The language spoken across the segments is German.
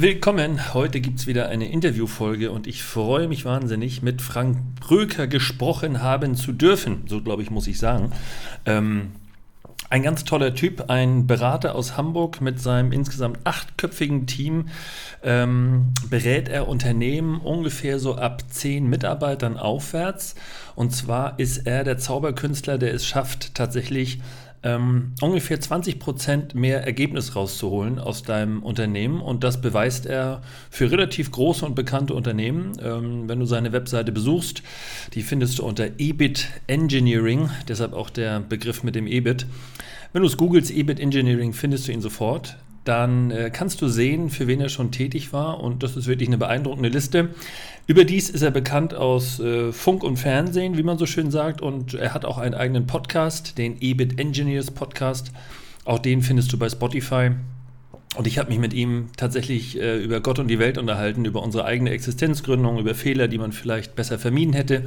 willkommen. Heute gibt es wieder eine Interviewfolge und ich freue mich wahnsinnig, mit Frank Bröker gesprochen haben zu dürfen. So, glaube ich, muss ich sagen. Ähm, ein ganz toller Typ, ein Berater aus Hamburg mit seinem insgesamt achtköpfigen Team. Ähm, berät er Unternehmen ungefähr so ab zehn Mitarbeitern aufwärts. Und zwar ist er der Zauberkünstler, der es schafft, tatsächlich ähm, ungefähr 20 Prozent mehr Ergebnis rauszuholen aus deinem Unternehmen. Und das beweist er für relativ große und bekannte Unternehmen. Ähm, wenn du seine Webseite besuchst, die findest du unter EBIT Engineering, deshalb auch der Begriff mit dem EBIT. Wenn du es googelst, EBIT Engineering, findest du ihn sofort dann äh, kannst du sehen, für wen er schon tätig war. Und das ist wirklich eine beeindruckende Liste. Überdies ist er bekannt aus äh, Funk und Fernsehen, wie man so schön sagt. Und er hat auch einen eigenen Podcast, den EBIT Engineers Podcast. Auch den findest du bei Spotify. Und ich habe mich mit ihm tatsächlich äh, über Gott und die Welt unterhalten, über unsere eigene Existenzgründung, über Fehler, die man vielleicht besser vermieden hätte.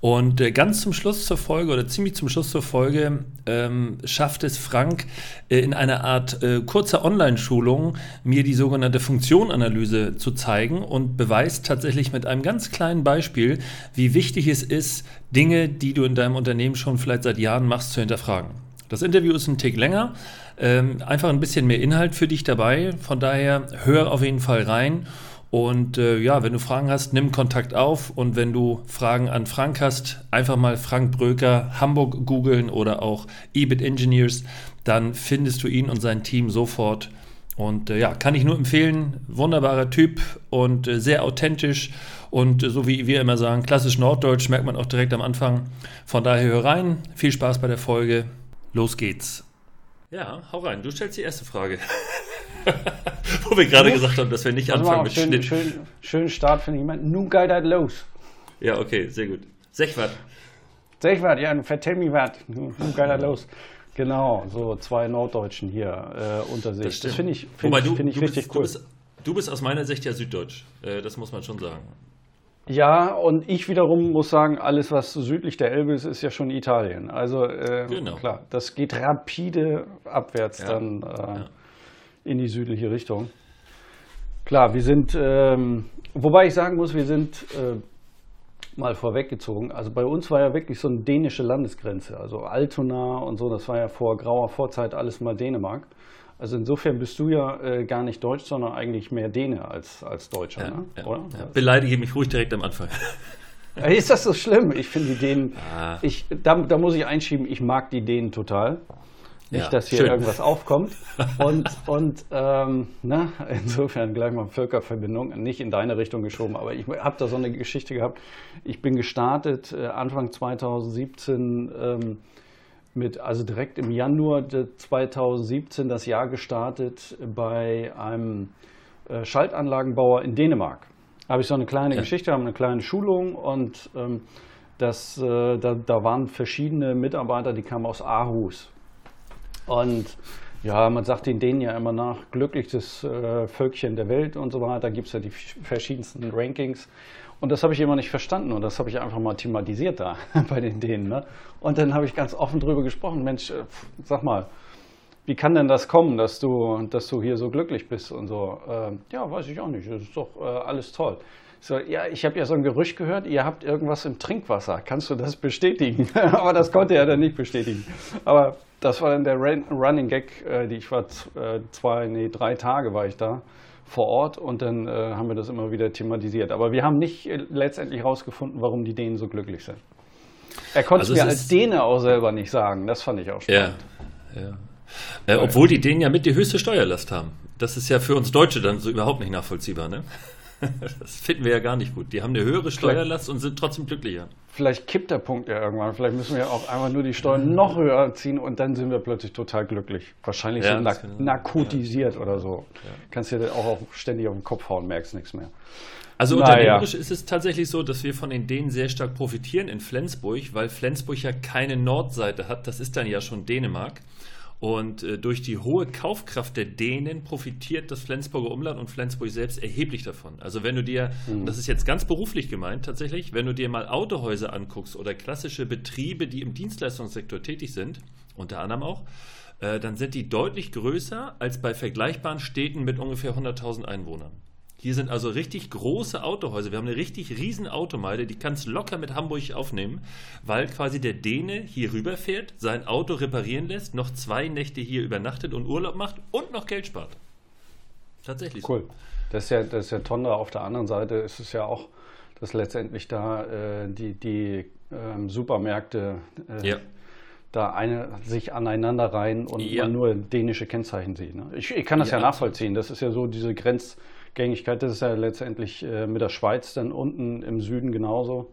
Und äh, ganz zum Schluss zur Folge oder ziemlich zum Schluss zur Folge ähm, schafft es Frank äh, in einer Art äh, kurzer Online-Schulung mir die sogenannte Funktionanalyse zu zeigen und beweist tatsächlich mit einem ganz kleinen Beispiel, wie wichtig es ist, Dinge, die du in deinem Unternehmen schon vielleicht seit Jahren machst, zu hinterfragen. Das Interview ist ein Tick länger, ähm, einfach ein bisschen mehr Inhalt für dich dabei. Von daher hör auf jeden Fall rein. Und äh, ja, wenn du Fragen hast, nimm Kontakt auf. Und wenn du Fragen an Frank hast, einfach mal Frank Bröker Hamburg googeln oder auch EBIT Engineers. Dann findest du ihn und sein Team sofort. Und äh, ja, kann ich nur empfehlen. Wunderbarer Typ und äh, sehr authentisch. Und äh, so wie wir immer sagen, klassisch Norddeutsch merkt man auch direkt am Anfang. Von daher hör rein. Viel Spaß bei der Folge. Los geht's. Ja, hau rein. Du stellst die erste Frage. Wo wir gerade gesagt haben, dass wir nicht anfangen mit schön, Schnitt. Schön, schönen Start finde ich. Nun geht das los. Ja, okay, sehr gut. Sechwart. Sechwart, ja, vertell mir was. Nun geht das los. Genau, so zwei Norddeutschen hier äh, unter sich. Das, das finde ich, find ich, find ich richtig bist, cool. Du bist, du bist, aus meiner Sicht ja Süddeutsch. Äh, das muss man schon sagen. Ja, und ich wiederum muss sagen, alles, was südlich der Elbe ist, ist ja schon Italien. Also äh, genau. klar, das geht rapide abwärts ja. dann. Äh, ja in die südliche Richtung. Klar, wir sind, ähm, wobei ich sagen muss, wir sind äh, mal vorweggezogen. Also bei uns war ja wirklich so eine dänische Landesgrenze. Also Altona und so, das war ja vor grauer Vorzeit alles mal Dänemark. Also insofern bist du ja äh, gar nicht Deutsch, sondern eigentlich mehr Däne als, als Deutscher, ja, ne? ja, oder? Ja. Beleidige mich ruhig direkt am Anfang. Ist das so schlimm? Ich finde die Dänen, ah. ich, da, da muss ich einschieben, ich mag die Dänen total. Nicht, ja, dass hier schön. irgendwas aufkommt. Und, und ähm, na, insofern gleich mal Völkerverbindung, nicht in deine Richtung geschoben, aber ich habe da so eine Geschichte gehabt. Ich bin gestartet äh, Anfang 2017 ähm, mit, also direkt im Januar 2017 das Jahr gestartet bei einem äh, Schaltanlagenbauer in Dänemark. Da habe ich so eine kleine ja. Geschichte, haben eine kleine Schulung und ähm, das, äh, da, da waren verschiedene Mitarbeiter, die kamen aus Aarhus und ja, man sagt in denen ja immer nach, glücklichstes äh, Völkchen der Welt und so weiter. Da gibt es ja die verschiedensten Rankings. Und das habe ich immer nicht verstanden und das habe ich einfach mal thematisiert da bei den Dänen. Ne? Und dann habe ich ganz offen drüber gesprochen, Mensch, äh, sag mal, wie kann denn das kommen, dass du, dass du hier so glücklich bist und so? Äh, ja, weiß ich auch nicht, das ist doch äh, alles toll. So, ja, ich habe ja so ein Gerücht gehört, ihr habt irgendwas im Trinkwasser. Kannst du das bestätigen? Aber das konnte er dann nicht bestätigen. Aber das war dann der Running Gag, äh, die ich war äh, zwei, nee, drei Tage war ich da vor Ort und dann äh, haben wir das immer wieder thematisiert. Aber wir haben nicht äh, letztendlich herausgefunden, warum die Dänen so glücklich sind. Er konnte also es mir als Däne auch selber nicht sagen. Das fand ich auch spannend. Ja, ja. Äh, obwohl die Dänen ja mit die höchste Steuerlast haben. Das ist ja für uns Deutsche dann so überhaupt nicht nachvollziehbar, ne? Das finden wir ja gar nicht gut. Die haben eine höhere Steuerlast und sind trotzdem glücklicher. Vielleicht kippt der Punkt ja irgendwann. Vielleicht müssen wir auch einfach nur die Steuern noch höher ziehen und dann sind wir plötzlich total glücklich. Wahrscheinlich ja, so nark narkotisiert ja. oder so. Ja. Kannst dir auch ständig auf den Kopf hauen, merkst nichts mehr. Also unternehmerisch ist es tatsächlich so, dass wir von den Dänen sehr stark profitieren in Flensburg, weil Flensburg ja keine Nordseite hat. Das ist dann ja schon Dänemark. Und äh, durch die hohe Kaufkraft der Dänen profitiert das Flensburger Umland und Flensburg selbst erheblich davon. Also wenn du dir, mhm. das ist jetzt ganz beruflich gemeint tatsächlich, wenn du dir mal Autohäuser anguckst oder klassische Betriebe, die im Dienstleistungssektor tätig sind, unter anderem auch, äh, dann sind die deutlich größer als bei vergleichbaren Städten mit ungefähr 100.000 Einwohnern. Hier sind also richtig große Autohäuser. Wir haben eine richtig riesen Automeile, die kannst locker mit Hamburg aufnehmen, weil quasi der Däne hier rüberfährt, sein Auto reparieren lässt, noch zwei Nächte hier übernachtet und Urlaub macht und noch Geld spart. Tatsächlich. Cool. Das ist ja, das ist ja Tonda. Auf der anderen Seite ist es ja auch, dass letztendlich da äh, die, die ähm, Supermärkte äh, ja. da eine, sich aneinander reihen und ja. man nur dänische Kennzeichen sieht. Ne? Ich, ich, kann das ja, ja nachvollziehen. Das ist ja so diese Grenz. Gängigkeit. Das ist ja letztendlich äh, mit der Schweiz dann unten im Süden genauso.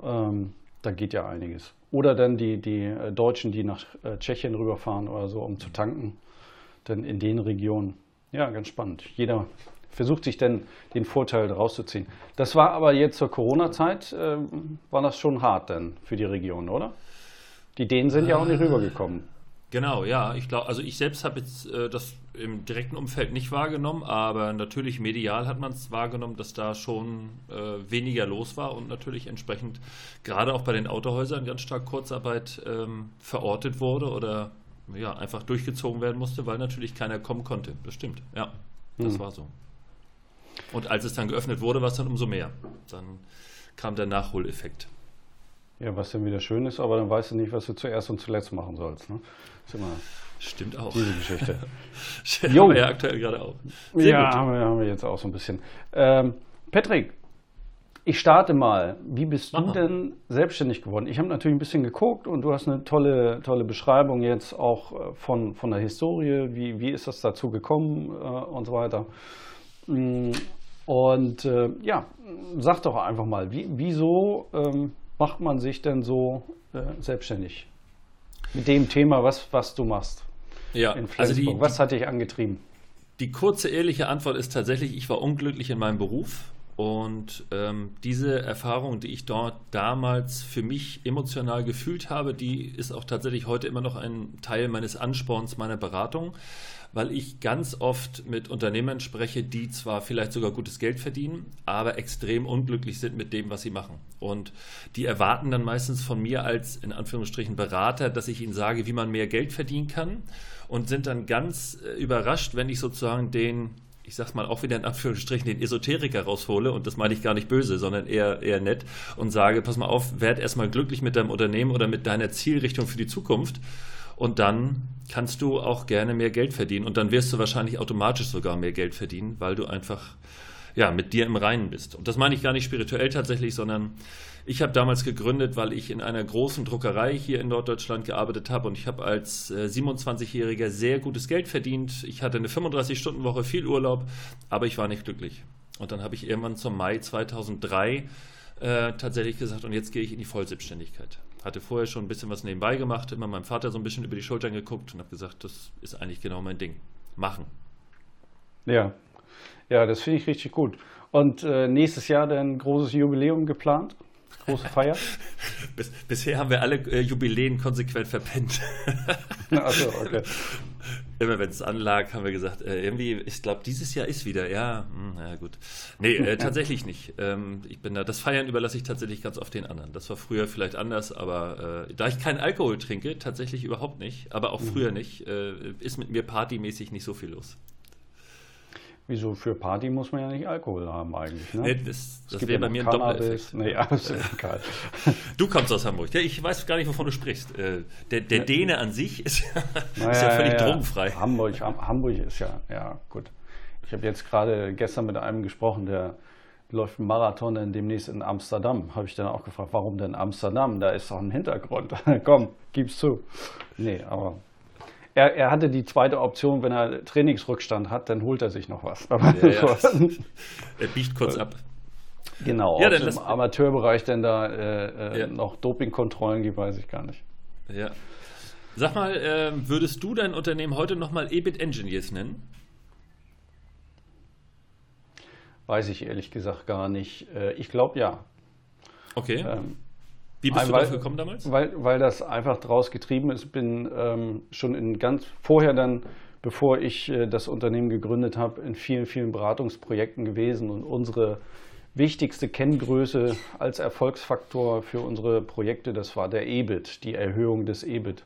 Mhm. Ähm, da geht ja einiges. Oder dann die, die äh, Deutschen, die nach äh, Tschechien rüberfahren oder so, um zu tanken, dann in den Regionen. Ja, ganz spannend. Jeder versucht sich dann den Vorteil rauszuziehen. Das war aber jetzt zur Corona-Zeit, äh, war das schon hart dann für die Region, oder? Die Dänen sind ja auch nicht rübergekommen. Genau, ja. Ich glaube, also ich selbst habe jetzt äh, das im direkten Umfeld nicht wahrgenommen, aber natürlich medial hat man es wahrgenommen, dass da schon äh, weniger los war und natürlich entsprechend gerade auch bei den Autohäusern ganz stark Kurzarbeit ähm, verortet wurde oder ja, einfach durchgezogen werden musste, weil natürlich keiner kommen konnte. Das stimmt, ja. Das hm. war so. Und als es dann geöffnet wurde, war es dann umso mehr. Dann kam der Nachholeffekt. Ja, was dann wieder schön ist, aber dann weißt du nicht, was du zuerst und zuletzt machen sollst. Ne? Ist immer Stimmt auch. Diese Geschichte. jo. haben wir ja aktuell gerade auch. Sehr ja, haben wir, haben wir, jetzt auch so ein bisschen. Ähm, Patrick, ich starte mal. Wie bist Aha. du denn selbstständig geworden? Ich habe natürlich ein bisschen geguckt und du hast eine tolle, tolle Beschreibung jetzt auch äh, von, von der Historie. Wie, wie ist das dazu gekommen äh, und so weiter. Mm, und äh, ja, sag doch einfach mal, wie, wieso ähm, macht man sich denn so äh, selbstständig? mit dem Thema, was, was du machst. Ja, also die, was hat dich angetrieben? Die kurze, ehrliche Antwort ist tatsächlich, ich war unglücklich in meinem Beruf. Und ähm, diese Erfahrung, die ich dort damals für mich emotional gefühlt habe, die ist auch tatsächlich heute immer noch ein Teil meines Ansporns, meiner Beratung weil ich ganz oft mit Unternehmern spreche, die zwar vielleicht sogar gutes Geld verdienen, aber extrem unglücklich sind mit dem, was sie machen. Und die erwarten dann meistens von mir als in Anführungsstrichen Berater, dass ich ihnen sage, wie man mehr Geld verdienen kann und sind dann ganz äh, überrascht, wenn ich sozusagen den ich sag's mal auch wieder in Anführungsstrichen, den Esoteriker raushole, und das meine ich gar nicht böse, sondern eher, eher nett, und sage, pass mal auf, werd erstmal glücklich mit deinem Unternehmen oder mit deiner Zielrichtung für die Zukunft und dann kannst du auch gerne mehr Geld verdienen und dann wirst du wahrscheinlich automatisch sogar mehr Geld verdienen, weil du einfach ja, mit dir im Reinen bist. Und das meine ich gar nicht spirituell tatsächlich, sondern ich habe damals gegründet, weil ich in einer großen Druckerei hier in Norddeutschland gearbeitet habe und ich habe als äh, 27-Jähriger sehr gutes Geld verdient. Ich hatte eine 35-Stunden-Woche, viel Urlaub, aber ich war nicht glücklich. Und dann habe ich irgendwann zum Mai 2003 äh, tatsächlich gesagt, und jetzt gehe ich in die Vollselbstständigkeit hatte vorher schon ein bisschen was nebenbei gemacht, immer meinem Vater so ein bisschen über die Schultern geguckt und habe gesagt, das ist eigentlich genau mein Ding. Machen. Ja, ja, das finde ich richtig gut. Und äh, nächstes Jahr dann ein großes Jubiläum geplant? Große Feier? Bis, bisher haben wir alle äh, Jubiläen konsequent verpennt. Achso, okay. Immer wenn es anlag, haben wir gesagt, äh, irgendwie, ich glaube, dieses Jahr ist wieder, ja, mh, hm, ja gut. Nee, äh, tatsächlich nicht. Ähm, ich bin da, das Feiern überlasse ich tatsächlich ganz oft den anderen. Das war früher vielleicht anders, aber äh, da ich keinen Alkohol trinke, tatsächlich überhaupt nicht, aber auch mhm. früher nicht, äh, ist mit mir partymäßig nicht so viel los. Wieso für Party muss man ja nicht Alkohol haben eigentlich? Ne? Nee, das, das wäre ja bei mir ein Doppeleffekt. Nee, ja, egal. Du kommst aus Hamburg. Ja, ich weiß gar nicht, wovon du sprichst. Äh, der, der ja. Däne an sich ist, naja, ist ja völlig ja, drogenfrei. Hamburg, Hamburg ist ja, ja gut. Ich habe jetzt gerade gestern mit einem gesprochen, der läuft einen Marathon dann demnächst in Amsterdam. Habe ich dann auch gefragt, warum denn Amsterdam? Da ist doch ein Hintergrund. Komm, gib's zu. Nee, aber er, er, hatte die zweite Option, wenn er Trainingsrückstand hat, dann holt er sich noch was. Ja, ja. er biegt kurz ab. Genau, ja, ob es im Amateurbereich denn da äh, äh, ja. noch Dopingkontrollen gibt, weiß ich gar nicht. Ja. Sag mal, äh, würdest du dein Unternehmen heute nochmal EBIT Engineers nennen? Weiß ich ehrlich gesagt gar nicht. Äh, ich glaube ja. Okay. Ähm, Wie bist weil, du dafür gekommen damals? Weil, weil das einfach daraus getrieben ist. Bin ähm, schon in ganz vorher dann, bevor ich äh, das Unternehmen gegründet habe, in vielen, vielen Beratungsprojekten gewesen und unsere wichtigste Kenngröße als Erfolgsfaktor für unsere Projekte, das war der EBIT, die Erhöhung des EBIT.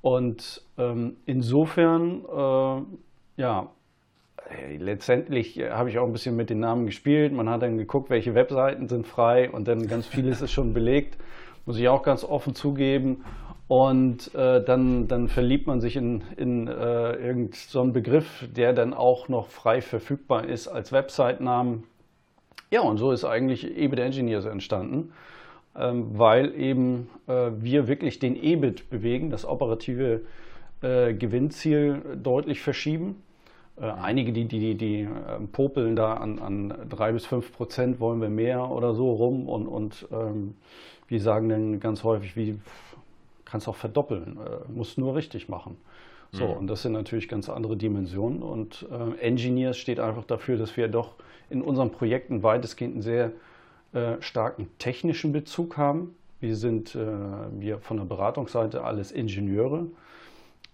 Und ähm, insofern, äh, ja, letztendlich habe ich auch ein bisschen mit den Namen gespielt. Man hat dann geguckt, welche Webseiten sind frei und dann ganz vieles ist schon belegt, muss ich auch ganz offen zugeben. Und äh, dann, dann verliebt man sich in, in äh, irgendeinen so Begriff, der dann auch noch frei verfügbar ist als Website-Namen. Ja, und so ist eigentlich EBIT Engineers entstanden, ähm, weil eben äh, wir wirklich den EBIT bewegen, das operative äh, Gewinnziel deutlich verschieben. Äh, einige, die, die, die ähm, popeln da an, an drei bis fünf Prozent wollen wir mehr oder so rum und, und ähm, wir sagen dann ganz häufig, wie kannst auch verdoppeln, äh, musst nur richtig machen. So, mhm. und das sind natürlich ganz andere Dimensionen. Und äh, Engineers steht einfach dafür, dass wir doch in unseren Projekten weitestgehend einen sehr äh, starken technischen Bezug haben. Wir sind äh, wir von der Beratungsseite alles Ingenieure.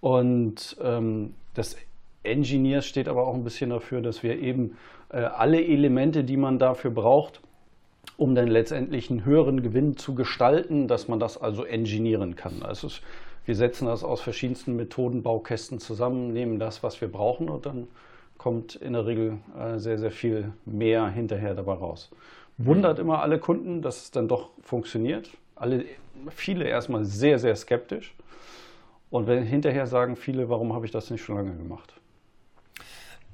Und ähm, das Engineers steht aber auch ein bisschen dafür, dass wir eben äh, alle Elemente, die man dafür braucht, um dann letztendlich einen höheren Gewinn zu gestalten, dass man das also engineeren kann. Also wir setzen das aus verschiedensten Methoden, Baukästen zusammen, nehmen das, was wir brauchen und dann kommt in der Regel äh, sehr, sehr viel mehr hinterher dabei raus. Wundert immer alle Kunden, dass es dann doch funktioniert. Alle, viele erstmal sehr, sehr skeptisch. Und wenn hinterher sagen viele, warum habe ich das nicht schon lange gemacht?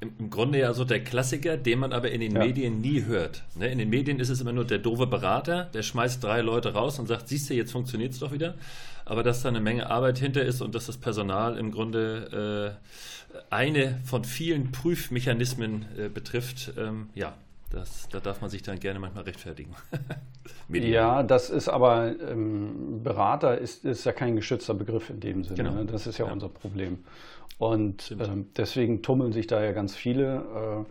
Im Grunde ja so der Klassiker, den man aber in den ja. Medien nie hört. Ne? In den Medien ist es immer nur der doofe Berater, der schmeißt drei Leute raus und sagt, siehst du, jetzt funktioniert es doch wieder. Aber dass da eine Menge Arbeit hinter ist und dass das Personal im Grunde äh, eine von vielen Prüfmechanismen äh, betrifft, ähm, ja, das, da darf man sich dann gerne manchmal rechtfertigen. ja, das ist aber, ähm, Berater ist, ist ja kein geschützter Begriff in dem Sinne. Genau. Ne? Das ist ja, ja, unser Problem. Und ähm, deswegen tummeln sich da ja ganz viele.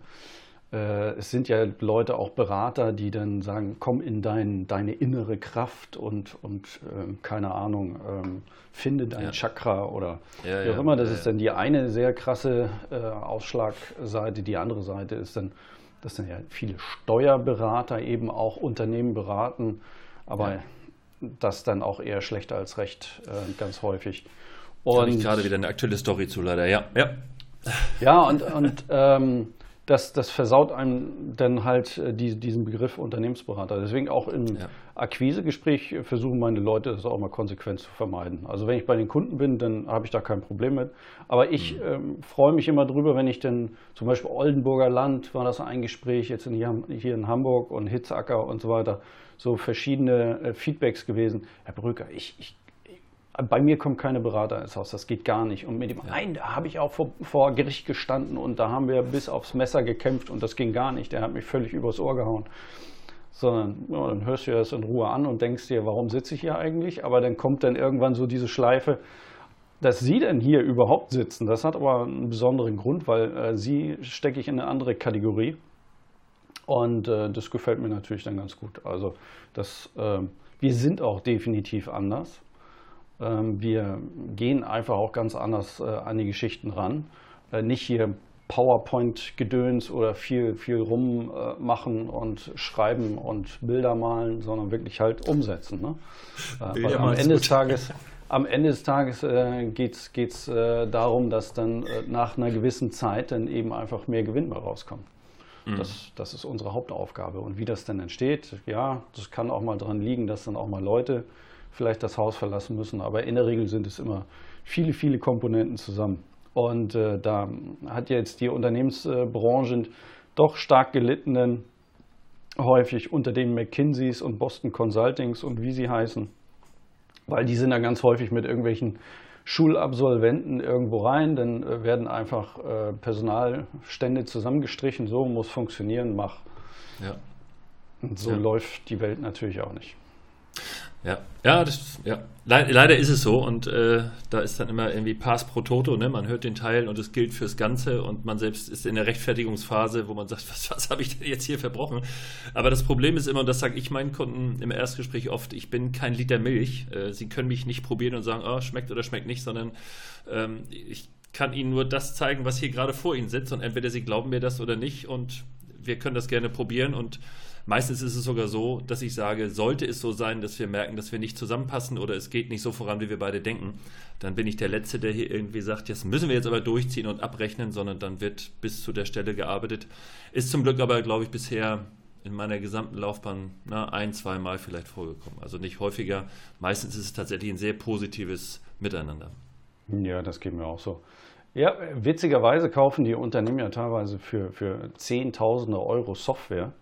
Äh, äh, es sind ja Leute, auch Berater, die dann sagen, komm in dein, deine innere Kraft und, und ähm, keine Ahnung, ähm, finde dein ja. Chakra oder ja, wie auch immer. Das ist dann die eine sehr krasse äh, Ausschlagseite. Die andere Seite ist dann, dass dann ja viele Steuerberater eben auch Unternehmen beraten, aber das dann auch eher schlechter als recht, äh, ganz häufig. Und ich gerade wieder eine aktuelle Story zu, leider, ja. Ja, ja und, und ähm, das, das versaut einem dann halt äh, die, diesen Begriff Unternehmensberater. Deswegen auch im ja. Akquisegespräch versuchen meine Leute das auch mal konsequent zu vermeiden. Also wenn ich bei den Kunden bin, dann habe ich da kein Problem mit. Aber ich mhm. ähm, freue mich immer drüber, wenn ich dann zum Beispiel Oldenburger Land war das ein Gespräch, jetzt in hier, hier in Hamburg und Hitzacker und so weiter, so verschiedene äh, Feedbacks gewesen. Herr Brücker, ich, ich bei mir kommt keine Berater ins Haus, das geht gar nicht. Und mit dem ja. einen, da habe ich auch vor, vor, Gericht gestanden und da haben wir bis aufs Messer gekämpft und das ging gar nicht. Der hat mich völlig übers Ohr gehauen. Sondern ja, dann hörst du das in Ruhe an und denkst dir, warum sitze ich hier eigentlich? Aber dann kommt dann irgendwann so diese Schleife, dass sie denn hier überhaupt sitzen. Das hat aber einen besonderen Grund, weil äh, sie stecke ich in eine andere Kategorie. Und äh, das gefällt mir natürlich dann ganz gut. Also das, äh, wir sind auch definitiv anders. Ähm, wir gehen einfach auch ganz anders äh, an die Geschichten ran. Äh, nicht hier PowerPoint-Gedöns oder viel, viel rummachen und schreiben und Bilder malen, sondern wirklich halt umsetzen. Ne? Äh, am, Ende des Tages, am Ende des Tages äh, geht es äh, darum, dass dann äh, nach einer gewissen Zeit dann eben einfach mehr Gewinn bei rauskommt. Mhm. Das, das ist unsere Hauptaufgabe. Und wie das dann entsteht, ja, das kann auch mal daran liegen, dass dann auch mal Leute vielleicht das Haus verlassen müssen. Aber in der Regel sind es immer viele, viele Komponenten zusammen. Und äh, da hat jetzt die Unternehmensbranche doch stark gelitten, häufig unter den McKinseys und Boston Consultings und wie sie heißen, weil die sind da ganz häufig mit irgendwelchen Schulabsolventen irgendwo rein, dann äh, werden einfach äh, Personalstände zusammengestrichen, so muss funktionieren, mach. Ja. Und so ja. läuft die Welt natürlich auch nicht. Ja, ja, das, ja. leider ist es so und äh, da ist dann immer irgendwie Pass pro Toto, ne? man hört den Teil und es gilt fürs Ganze und man selbst ist in der Rechtfertigungsphase, wo man sagt, was, was habe ich denn jetzt hier verbrochen? Aber das Problem ist immer, und das sage ich meinen Kunden im Erstgespräch oft, ich bin kein Liter Milch. Äh, sie können mich nicht probieren und sagen, oh, schmeckt oder schmeckt nicht, sondern ähm, ich kann ihnen nur das zeigen, was hier gerade vor ihnen sitzt und entweder sie glauben mir das oder nicht und wir können das gerne probieren und Meistens ist es sogar so, dass ich sage, sollte es so sein, dass wir merken, dass wir nicht zusammenpassen oder es geht nicht so voran, wie wir beide denken, dann bin ich der Letzte, der hier irgendwie sagt, jetzt müssen wir jetzt aber durchziehen und abrechnen, sondern dann wird bis zu der Stelle gearbeitet. Ist zum Glück aber, glaube ich, bisher in meiner gesamten Laufbahn na, ein, zwei Mal vielleicht vorgekommen. Also nicht häufiger. Meistens ist es tatsächlich ein sehr positives Miteinander. Ja, das geht mir auch so. Ja, witzigerweise kaufen die Unternehmen ja teilweise für, für Zehntausende Euro Software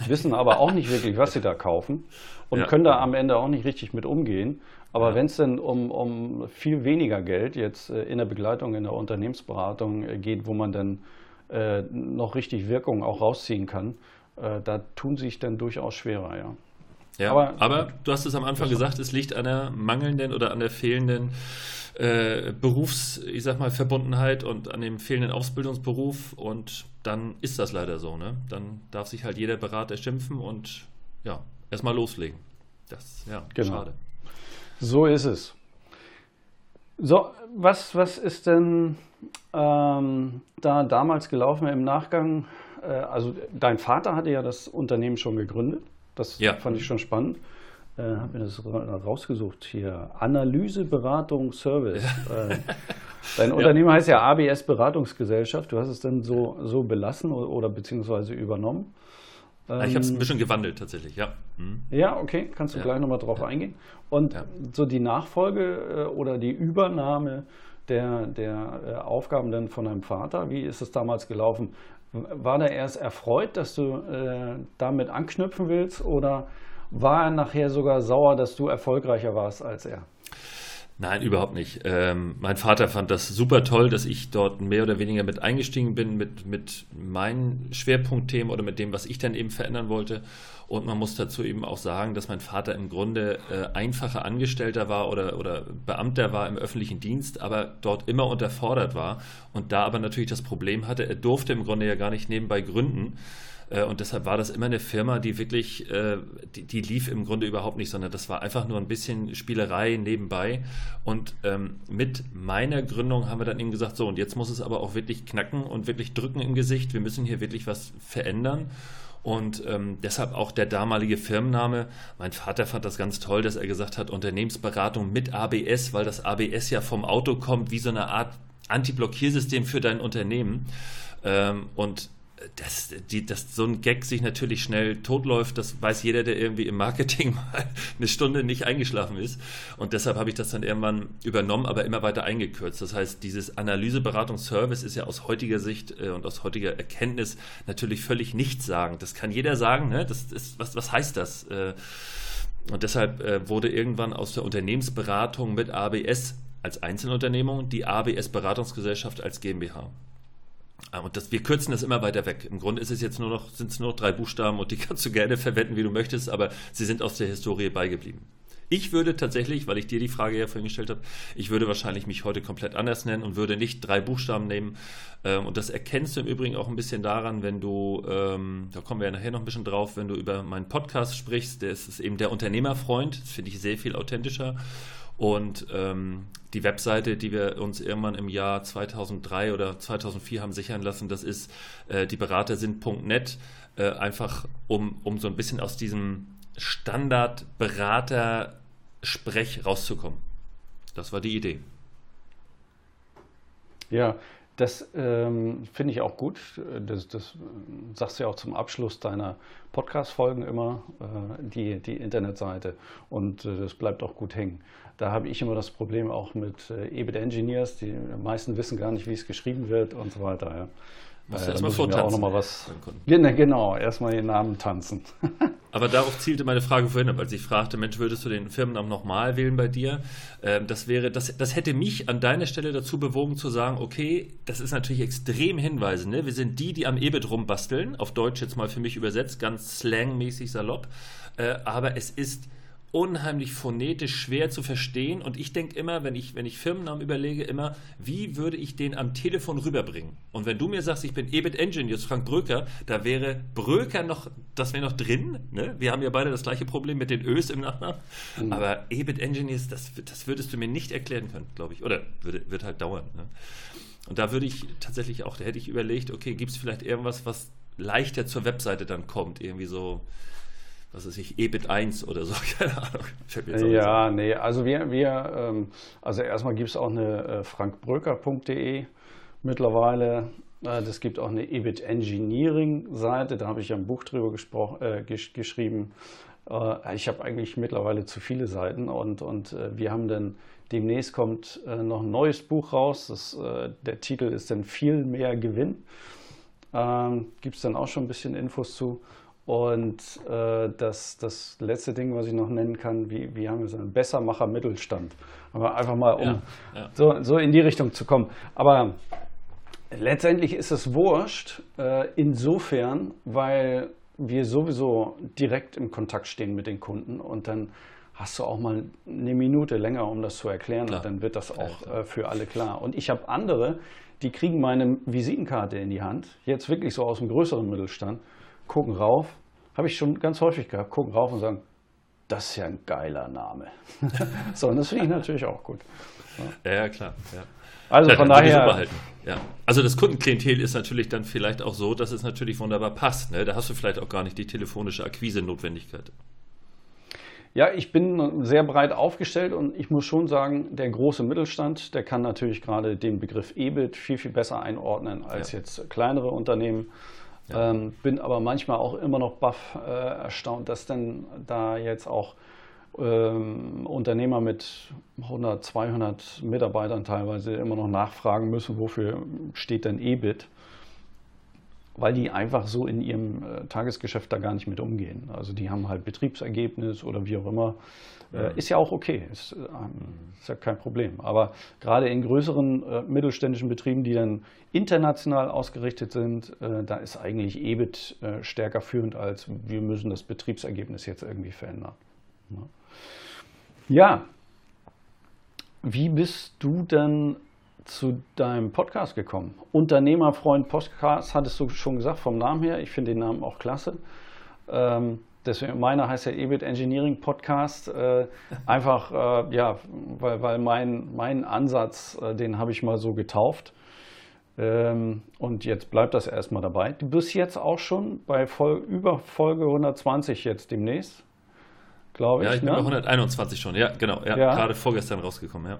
wissen aber auch nicht wirklich, was sie da kaufen und ja. können da am Ende auch nicht richtig mit umgehen. Aber ja. wenn es denn um, um viel weniger Geld jetzt äh, in der Begleitung, in der Unternehmensberatung äh, geht, wo man dann äh, noch richtig Wirkung auch rausziehen kann, äh, da tun sich dann durchaus schwerer, ja. Ja, aber, aber du hast es am Anfang gesagt, es liegt an der mangelnden oder an der fehlenden äh, Berufs, ich sag mal, Verbundenheit und an dem fehlenden Ausbildungsberuf und dann ist das leider so, ne? Dann darf sich halt jeder Berater schimpfen und ja, erstmal loslegen. Das, ja, genau. schade. So ist es. So, was, was ist denn ähm, da damals gelaufen im Nachgang? Äh, also dein Vater hatte ja das Unternehmen schon gegründet. Das ja. fand ich schon spannend äh, habe mir das rausgesucht hier. Analyse, Beratung, Service. Äh, dein Unternehmen ja. heißt ja ABS Beratungsgesellschaft. Du hast es dann so, so belassen oder, oder beziehungsweise übernommen. Ähm, ich habe es ein bisschen gewandelt tatsächlich, ja. Hm. Ja, okay, kannst du ja. gleich nochmal drauf ja. eingehen. Und so die Nachfolge äh, oder die Übernahme der, der äh, Aufgaben dann von deinem Vater, wie ist es damals gelaufen? War der erst erfreut, dass du äh, damit anknüpfen willst oder war er nachher sogar sauer, dass du erfolgreicher warst als er? Nein, überhaupt nicht. Ähm, mein Vater fand das super toll, dass ich dort mehr oder weniger mit eingestiegen bin, mit, mit meinen Schwerpunktthemen oder mit dem, was ich dann eben verändern wollte. Und man muss dazu eben auch sagen, dass mein Vater im Grunde äh, einfacher Angestellter war oder, oder Beamter war im öffentlichen Dienst, aber dort immer unterfordert war und da aber natürlich das Problem hatte, er durfte im Grunde ja gar nicht nebenbei gründen äh, und deshalb war das immer eine Firma, die wirklich, äh, die, die, lief im Grunde überhaupt nicht, sondern das war einfach nur ein bisschen Spielerei nebenbei. Und ähm, mit meiner Gründung haben wir dann eben gesagt, so, und jetzt muss es aber auch wirklich knacken und wirklich drücken im Gesicht. Wir müssen hier wirklich was verändern. Und ähm, deshalb auch der damalige Firmenname. Mein Vater fand das ganz toll, dass er gesagt hat, Unternehmensberatung mit ABS, weil das ABS ja vom Auto kommt, wie so eine Art Anti-Blockiersystem für dein Unternehmen. Ähm, und dass, die, dass so ein Gag sich natürlich schnell totläuft, das weiß jeder, der irgendwie im Marketing mal eine Stunde nicht eingeschlafen ist. Und deshalb habe ich das dann irgendwann übernommen, aber immer weiter eingekürzt. Das heißt, dieses Analyseberatungsservice ist ja aus heutiger Sicht äh, und aus heutiger Erkenntnis natürlich völlig nichtssagend. Das kann jeder sagen. Ne? Das ist, was, was heißt das? Äh, und deshalb äh, wurde irgendwann aus der Unternehmensberatung mit ABS als Einzelunternehmung die ABS Beratungsgesellschaft als GmbH. Ah, und das, wir kürzen das immer weiter weg. Im Grunde ist es jetzt nur noch, sind es nur noch drei Buchstaben und die kannst du gerne verwenden, wie du möchtest, aber sie sind aus der Historie beigeblieben. Ich würde tatsächlich, weil ich dir die Frage ja vorhin gestellt habe, ich würde wahrscheinlich mich heute komplett anders nennen und würde nicht drei Buchstaben nehmen. Ähm, und das erkennst du im Übrigen auch ein bisschen daran, wenn du, ähm, da kommen wir ja nachher noch ein bisschen drauf, wenn du über meinen Podcast sprichst, der ist eben der Unternehmerfreund, das finde ich sehr viel authentischer. Und ähm, die Webseite, die wir uns irgendwann im Jahr 2003 oder 2004 haben sichern lassen, das ist äh, die Berater äh, einfach um, um so ein bisschen aus diesem Standard-Berater-Sprech rauszukommen. Das war die Idee. Ja, das ähm, finde ich auch gut. Das, das, sagst du ja auch zum Abschluss deiner Podcast-Folgen immer, äh, die, die Internetseite. Und äh, das bleibt auch gut hängen. Da habe ich immer das Problem auch mit äh, EBIT Engineers. Die meisten wissen gar nicht, wie es geschrieben wird und so weiter. Ja. Musst du erstmal vortanzen. Auch noch mal was, genau, erstmal den Namen tanzen. Aber darauf zielte meine Frage vorhin ab, als ich fragte, Mensch, würdest du den Firmennamen nochmal wählen bei dir? Ähm, das wäre, das, das hätte mich an deiner Stelle dazu bewogen zu sagen, okay, das ist natürlich extrem hinweisend. Ne? Wir sind die, die am EBIT rumbasteln, auf Deutsch jetzt mal für mich übersetzt, ganz slangmäßig salopp. Äh, aber es ist unheimlich phonetisch schwer zu verstehen. Und ich denke immer, wenn ich, wenn ich Firmennamen überlege, immer, wie würde ich den am Telefon rüberbringen? Und wenn du mir sagst, ich bin EBIT Engineers, Frank Bröker, da wäre Bröker noch, das wäre noch drin. Ne? Wir haben ja beide das gleiche Problem mit den Ös im Nachnamen. Mhm. Aber EBIT Engineers, das, das würdest du mir nicht erklären können, glaube ich. Oder würde, wird halt dauern. Ne? Und da würde ich tatsächlich auch, da hätte ich überlegt, okay, gibt es vielleicht irgendwas, was leichter zur Webseite dann kommt? Irgendwie so was weiß ich, EBIT 1 oder so, keine Ahnung. Ja, nee, also wir, wir ähm, also erstmal gibt es auch eine äh, frankbröker.de mittlerweile. Äh, das gibt auch eine EBIT Engineering Seite, da habe ich ja ein Buch drüber äh, gesch geschrieben. Äh, ich habe eigentlich mittlerweile zu viele Seiten und, und äh, wir haben dann demnächst kommt äh, noch ein neues Buch raus. Das, der Titel ist dann viel mehr Gewinn. Ähm, gibt es dann auch schon ein bisschen Infos zu. Und äh, das, das letzte Ding, was ich noch nennen kann, wie, wie haben wir es einen Bessermacher Mittelstand. Aber einfach mal, um ja, ja. So, so in die Richtung zu kommen. Aber letztendlich ist es wurscht, äh, insofern, weil wir sowieso direkt im Kontakt stehen mit den Kunden und dann hast du auch mal eine Minute länger, um das zu erklären klar. und dann wird das auch äh, für alle klar. Und ich habe andere, die kriegen meine Visitenkarte in die Hand, jetzt wirklich so aus dem größeren Mittelstand, gucken rauf, habe ich schon ganz häufig gehabt, gucken rauf und sagen, das ist ja ein geiler Name. so, und das finde ich natürlich auch gut. Ja, ja klar. Ja. Also ja, von daher. Ja. Also das Kundenklientel ist natürlich dann vielleicht auch so, dass es natürlich wunderbar passt. Ne? Da hast du vielleicht auch gar nicht die telefonische Akquise-Notwendigkeit. Ja, ich bin sehr breit aufgestellt und ich muss schon sagen, der große Mittelstand, der kann natürlich gerade den Begriff EBIT viel, viel besser einordnen als jetzt kleinere Unternehmen. Ähm, bin aber manchmal auch immer noch baff äh, erstaunt, dass denn da jetzt auch ähm, Unternehmer mit 100, 200 Mitarbeitern teilweise immer noch nachfragen müssen, wofür steht denn EBIT? Weil die einfach so in ihrem äh, Tagesgeschäft da gar nicht mit umgehen. Also die haben halt Betriebsergebnis oder wie auch immer äh, ist ja auch okay, ist, ähm, ist, ja kein Problem. Aber gerade in größeren äh, mittelständischen Betrieben, die dann international ausgerichtet sind, äh, da ist eigentlich EBIT äh, stärker führend als wir müssen das Betriebsergebnis jetzt irgendwie verändern. Ja. ja. Wie bist du denn zu deinem Podcast gekommen? Unternehmerfreund Podcast, hattest du schon gesagt vom Namen her. Ich finde den Namen auch klasse. Ähm, Deswegen, meiner heißt ja EBIT Engineering Podcast. Äh, einfach, äh, ja, weil, weil mein, mein Ansatz, äh, den habe ich mal so getauft. Ähm, und jetzt bleibt das erstmal dabei. Du bist jetzt auch schon bei Vol über Folge 120 jetzt demnächst, glaube ich. Ja, ich bin ne? bei 121 schon, ja, genau. Ja, ja. Gerade vorgestern rausgekommen, ja.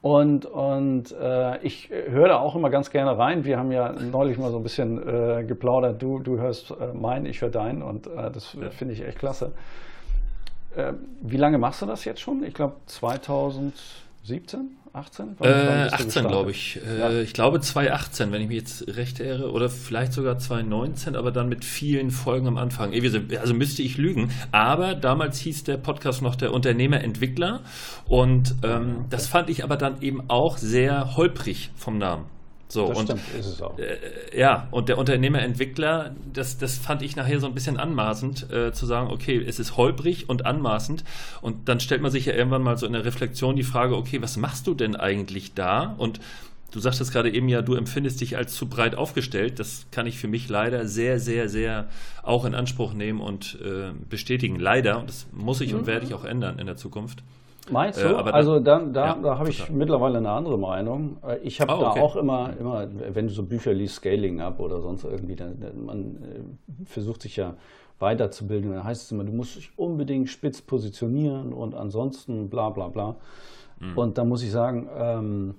Und, und äh, ich höre da auch immer ganz gerne rein. Wir haben ja neulich mal so ein bisschen äh, geplaudert. Du, du hörst äh, meinen, ich höre deinen und äh, das ja. finde ich echt klasse. Äh, wie lange machst du das jetzt schon? Ich glaube 2017? 18? Wann, äh, 18, glaube ich. Äh, ja. Ich glaube 2018, wenn ich mich jetzt recht erinnere. Oder vielleicht sogar 2019, aber dann mit vielen Folgen am Anfang. Also müsste ich lügen. Aber damals hieß der Podcast noch der Unternehmerentwickler. Und ähm, das fand ich aber dann eben auch sehr holprig vom Namen. So, das und, stimmt, ist es auch. Äh, ja, und der Unternehmerentwickler, das, das fand ich nachher so ein bisschen anmaßend, äh, zu sagen, okay, es ist holprig und anmaßend. Und dann stellt man sich ja irgendwann mal so in der Reflexion die Frage, okay, was machst du denn eigentlich da? Und du sagtest gerade eben ja, du empfindest dich als zu breit aufgestellt. Das kann ich für mich leider sehr, sehr, sehr auch in Anspruch nehmen und äh, bestätigen. Leider, und das muss ich mhm. und werde ich auch ändern in der Zukunft. Meinst äh, du? Äh, also da, da, ja, da habe ich mittlerweile eine andere Meinung. Äh, ich habe oh, da auch immer, immer, wenn du so Bücher liest, Scaling Up oder sonst irgendwie, dann, man äh, versucht sich ja weiterzubilden. Dann heißt es immer, du musst dich unbedingt spitz positionieren und ansonsten bla bla bla. Mhm. Und da muss ich sagen, ähm,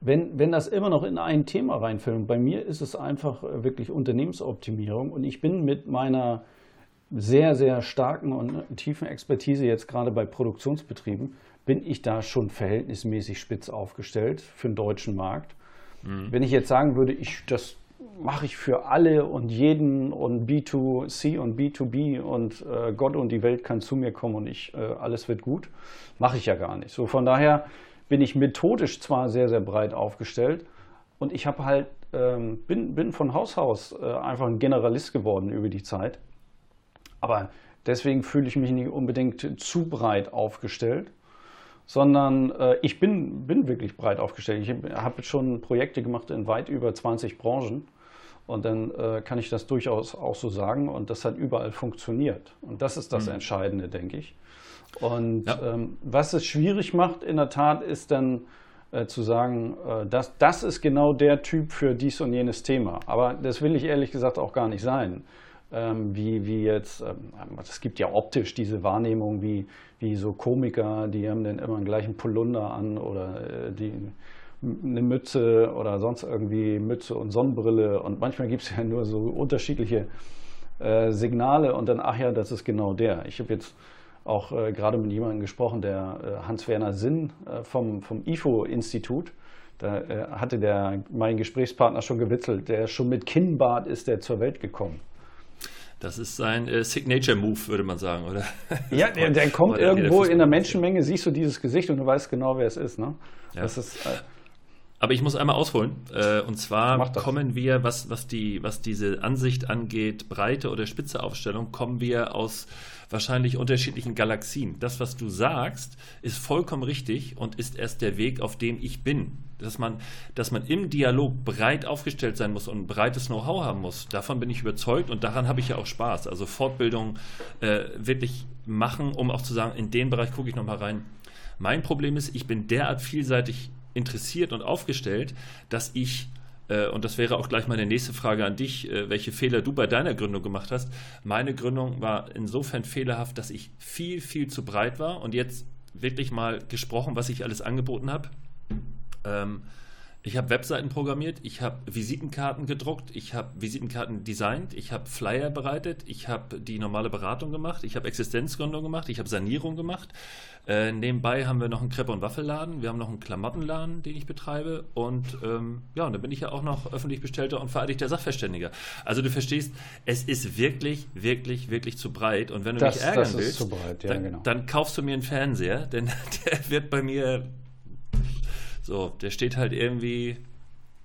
wenn, wenn das immer noch in ein Thema reinfällt, bei mir ist es einfach wirklich Unternehmensoptimierung und ich bin mit meiner sehr, sehr starken und tiefen Expertise jetzt gerade bei Produktionsbetrieben, bin ich da schon verhältnismäßig spitz aufgestellt für den deutschen Markt. Mhm. Wenn ich jetzt sagen würde, ich, das mache ich für alle und jeden und B2C und B2B und äh, Gott und die Welt kann zu mir kommen und ich, äh, alles wird gut, mache ich ja gar nicht. So von daher bin ich methodisch zwar sehr, sehr breit aufgestellt und ich habe halt, ähm, bin, bin von Haus aus äh, einfach ein Generalist geworden über die Zeit. Aber deswegen fühle ich mich nicht unbedingt zu breit aufgestellt, sondern äh, ich bin, bin wirklich breit aufgestellt. Ich habe schon Projekte gemacht in weit über 20 Branchen. Und dann äh, kann ich das durchaus auch so sagen. Und das hat überall funktioniert. Und das ist das mhm. Entscheidende, denke ich. Und ja. ähm, was es schwierig macht, in der Tat, ist dann äh, zu sagen, äh, das, das ist genau der Typ für dies und jenes Thema. Aber das will ich ehrlich gesagt auch gar nicht sein. Ähm, wie, wie jetzt, ähm, es gibt ja optisch diese Wahrnehmung, wie, wie so Komiker, die haben dann immer einen gleichen Polunder an oder äh, die, eine Mütze oder sonst irgendwie Mütze und Sonnenbrille. Und manchmal gibt es ja nur so unterschiedliche äh, Signale und dann, ach ja, das ist genau der. Ich habe jetzt auch äh, gerade mit jemandem gesprochen, der äh, Hans-Werner Sinn äh, vom, vom IFO-Institut. Da äh, hatte der, mein Gesprächspartner schon gewitzelt, der schon mit Kinnbart ist der zur Welt gekommen. Das ist sein äh, Signature-Move, würde man sagen, oder? Ja, der, der kommt irgendwo in der Menschenmenge, siehst du dieses Gesicht und du weißt genau, wer es ist. Ne? Ja. Das ist äh, aber ich muss einmal ausholen. Äh, und zwar kommen wir, was, was, die, was diese Ansicht angeht, breite oder spitze Aufstellung, kommen wir aus wahrscheinlich unterschiedlichen Galaxien. Das, was du sagst, ist vollkommen richtig und ist erst der Weg, auf dem ich bin. Dass man, dass man im Dialog breit aufgestellt sein muss und ein breites Know-how haben muss. Davon bin ich überzeugt und daran habe ich ja auch Spaß. Also Fortbildung äh, wirklich machen, um auch zu sagen, in den Bereich gucke ich nochmal rein. Mein Problem ist, ich bin derart vielseitig interessiert und aufgestellt, dass ich und das wäre auch gleich meine nächste Frage an dich, äh, welche Fehler du bei deiner Gründung gemacht hast. Meine Gründung war insofern fehlerhaft, dass ich viel, viel zu breit war und jetzt wirklich mal gesprochen, was ich alles angeboten habe. Ähm, ich habe Webseiten programmiert, ich habe Visitenkarten gedruckt, ich habe Visitenkarten designt, ich habe Flyer bereitet, ich habe die normale Beratung gemacht, ich habe Existenzgründung gemacht, ich habe Sanierung gemacht. Äh, nebenbei haben wir noch einen Crepe- und Waffelladen, wir haben noch einen Klamottenladen, den ich betreibe und ähm, ja, und dann bin ich ja auch noch öffentlich bestellter und vereidigter Sachverständiger. Also du verstehst, es ist wirklich, wirklich, wirklich zu breit und wenn du das, mich ärgern willst, breit, ja, dann, genau. dann kaufst du mir einen Fernseher, denn der wird bei mir so, der steht halt irgendwie,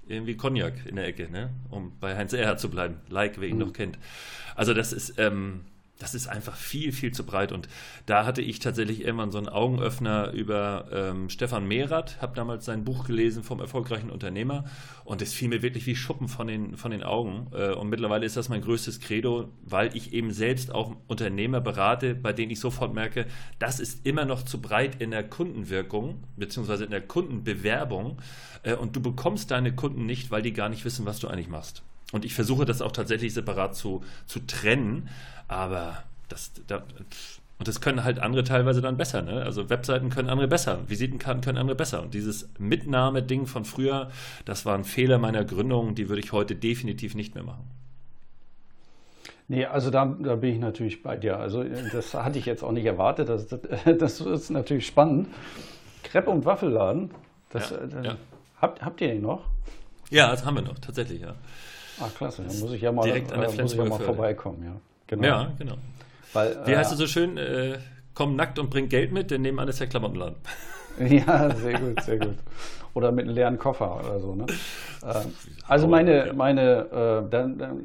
irgendwie Cognac in der Ecke, ne? um bei Heinz Erhard zu bleiben. Like, wer ihn mhm. noch kennt. Also das ist, ähm, das ist einfach viel, viel zu breit. Und da hatte ich tatsächlich irgendwann so einen Augenöffner über ähm, Stefan Mehrath, habe damals sein Buch gelesen vom erfolgreichen Unternehmer und es fiel mir wirklich wie Schuppen von den, von den Augen. Äh, und mittlerweile ist das mein größtes Credo, weil ich eben selbst auch Unternehmer berate, bei denen ich sofort merke, das ist immer noch zu breit in der Kundenwirkung, beziehungsweise in der Kundenbewerbung. Äh, und du bekommst deine Kunden nicht, weil die gar nicht wissen, was du eigentlich machst. Und ich versuche das auch tatsächlich separat zu, zu trennen. Aber das, da, und das können halt andere teilweise dann besser. Ne? Also Webseiten können andere besser, Visitenkarten können andere besser. Und dieses Mitnahmeding von früher, das war ein Fehler meiner Gründung, die würde ich heute definitiv nicht mehr machen. Nee, also da, da bin ich natürlich bei dir. Also das hatte ich jetzt auch nicht erwartet. Das, das ist natürlich spannend. Crepe und Waffelladen, das, ja, äh, ja. Habt, habt ihr den noch? Ja, das haben wir noch, tatsächlich, ja. Ah, klasse. Dann muss ich ja mal, Direkt an der äh, muss ich ja mal vorbeikommen, ja. Genau. Ja, genau. Weil, Wie äh, heißt es so schön? Äh, komm nackt und bring Geld mit, denn nebenan ist der Klamottenladen. ja, sehr gut, sehr gut. Oder mit einem leeren Koffer oder so. Ne? Äh, also meine, meine, äh, dann, dann,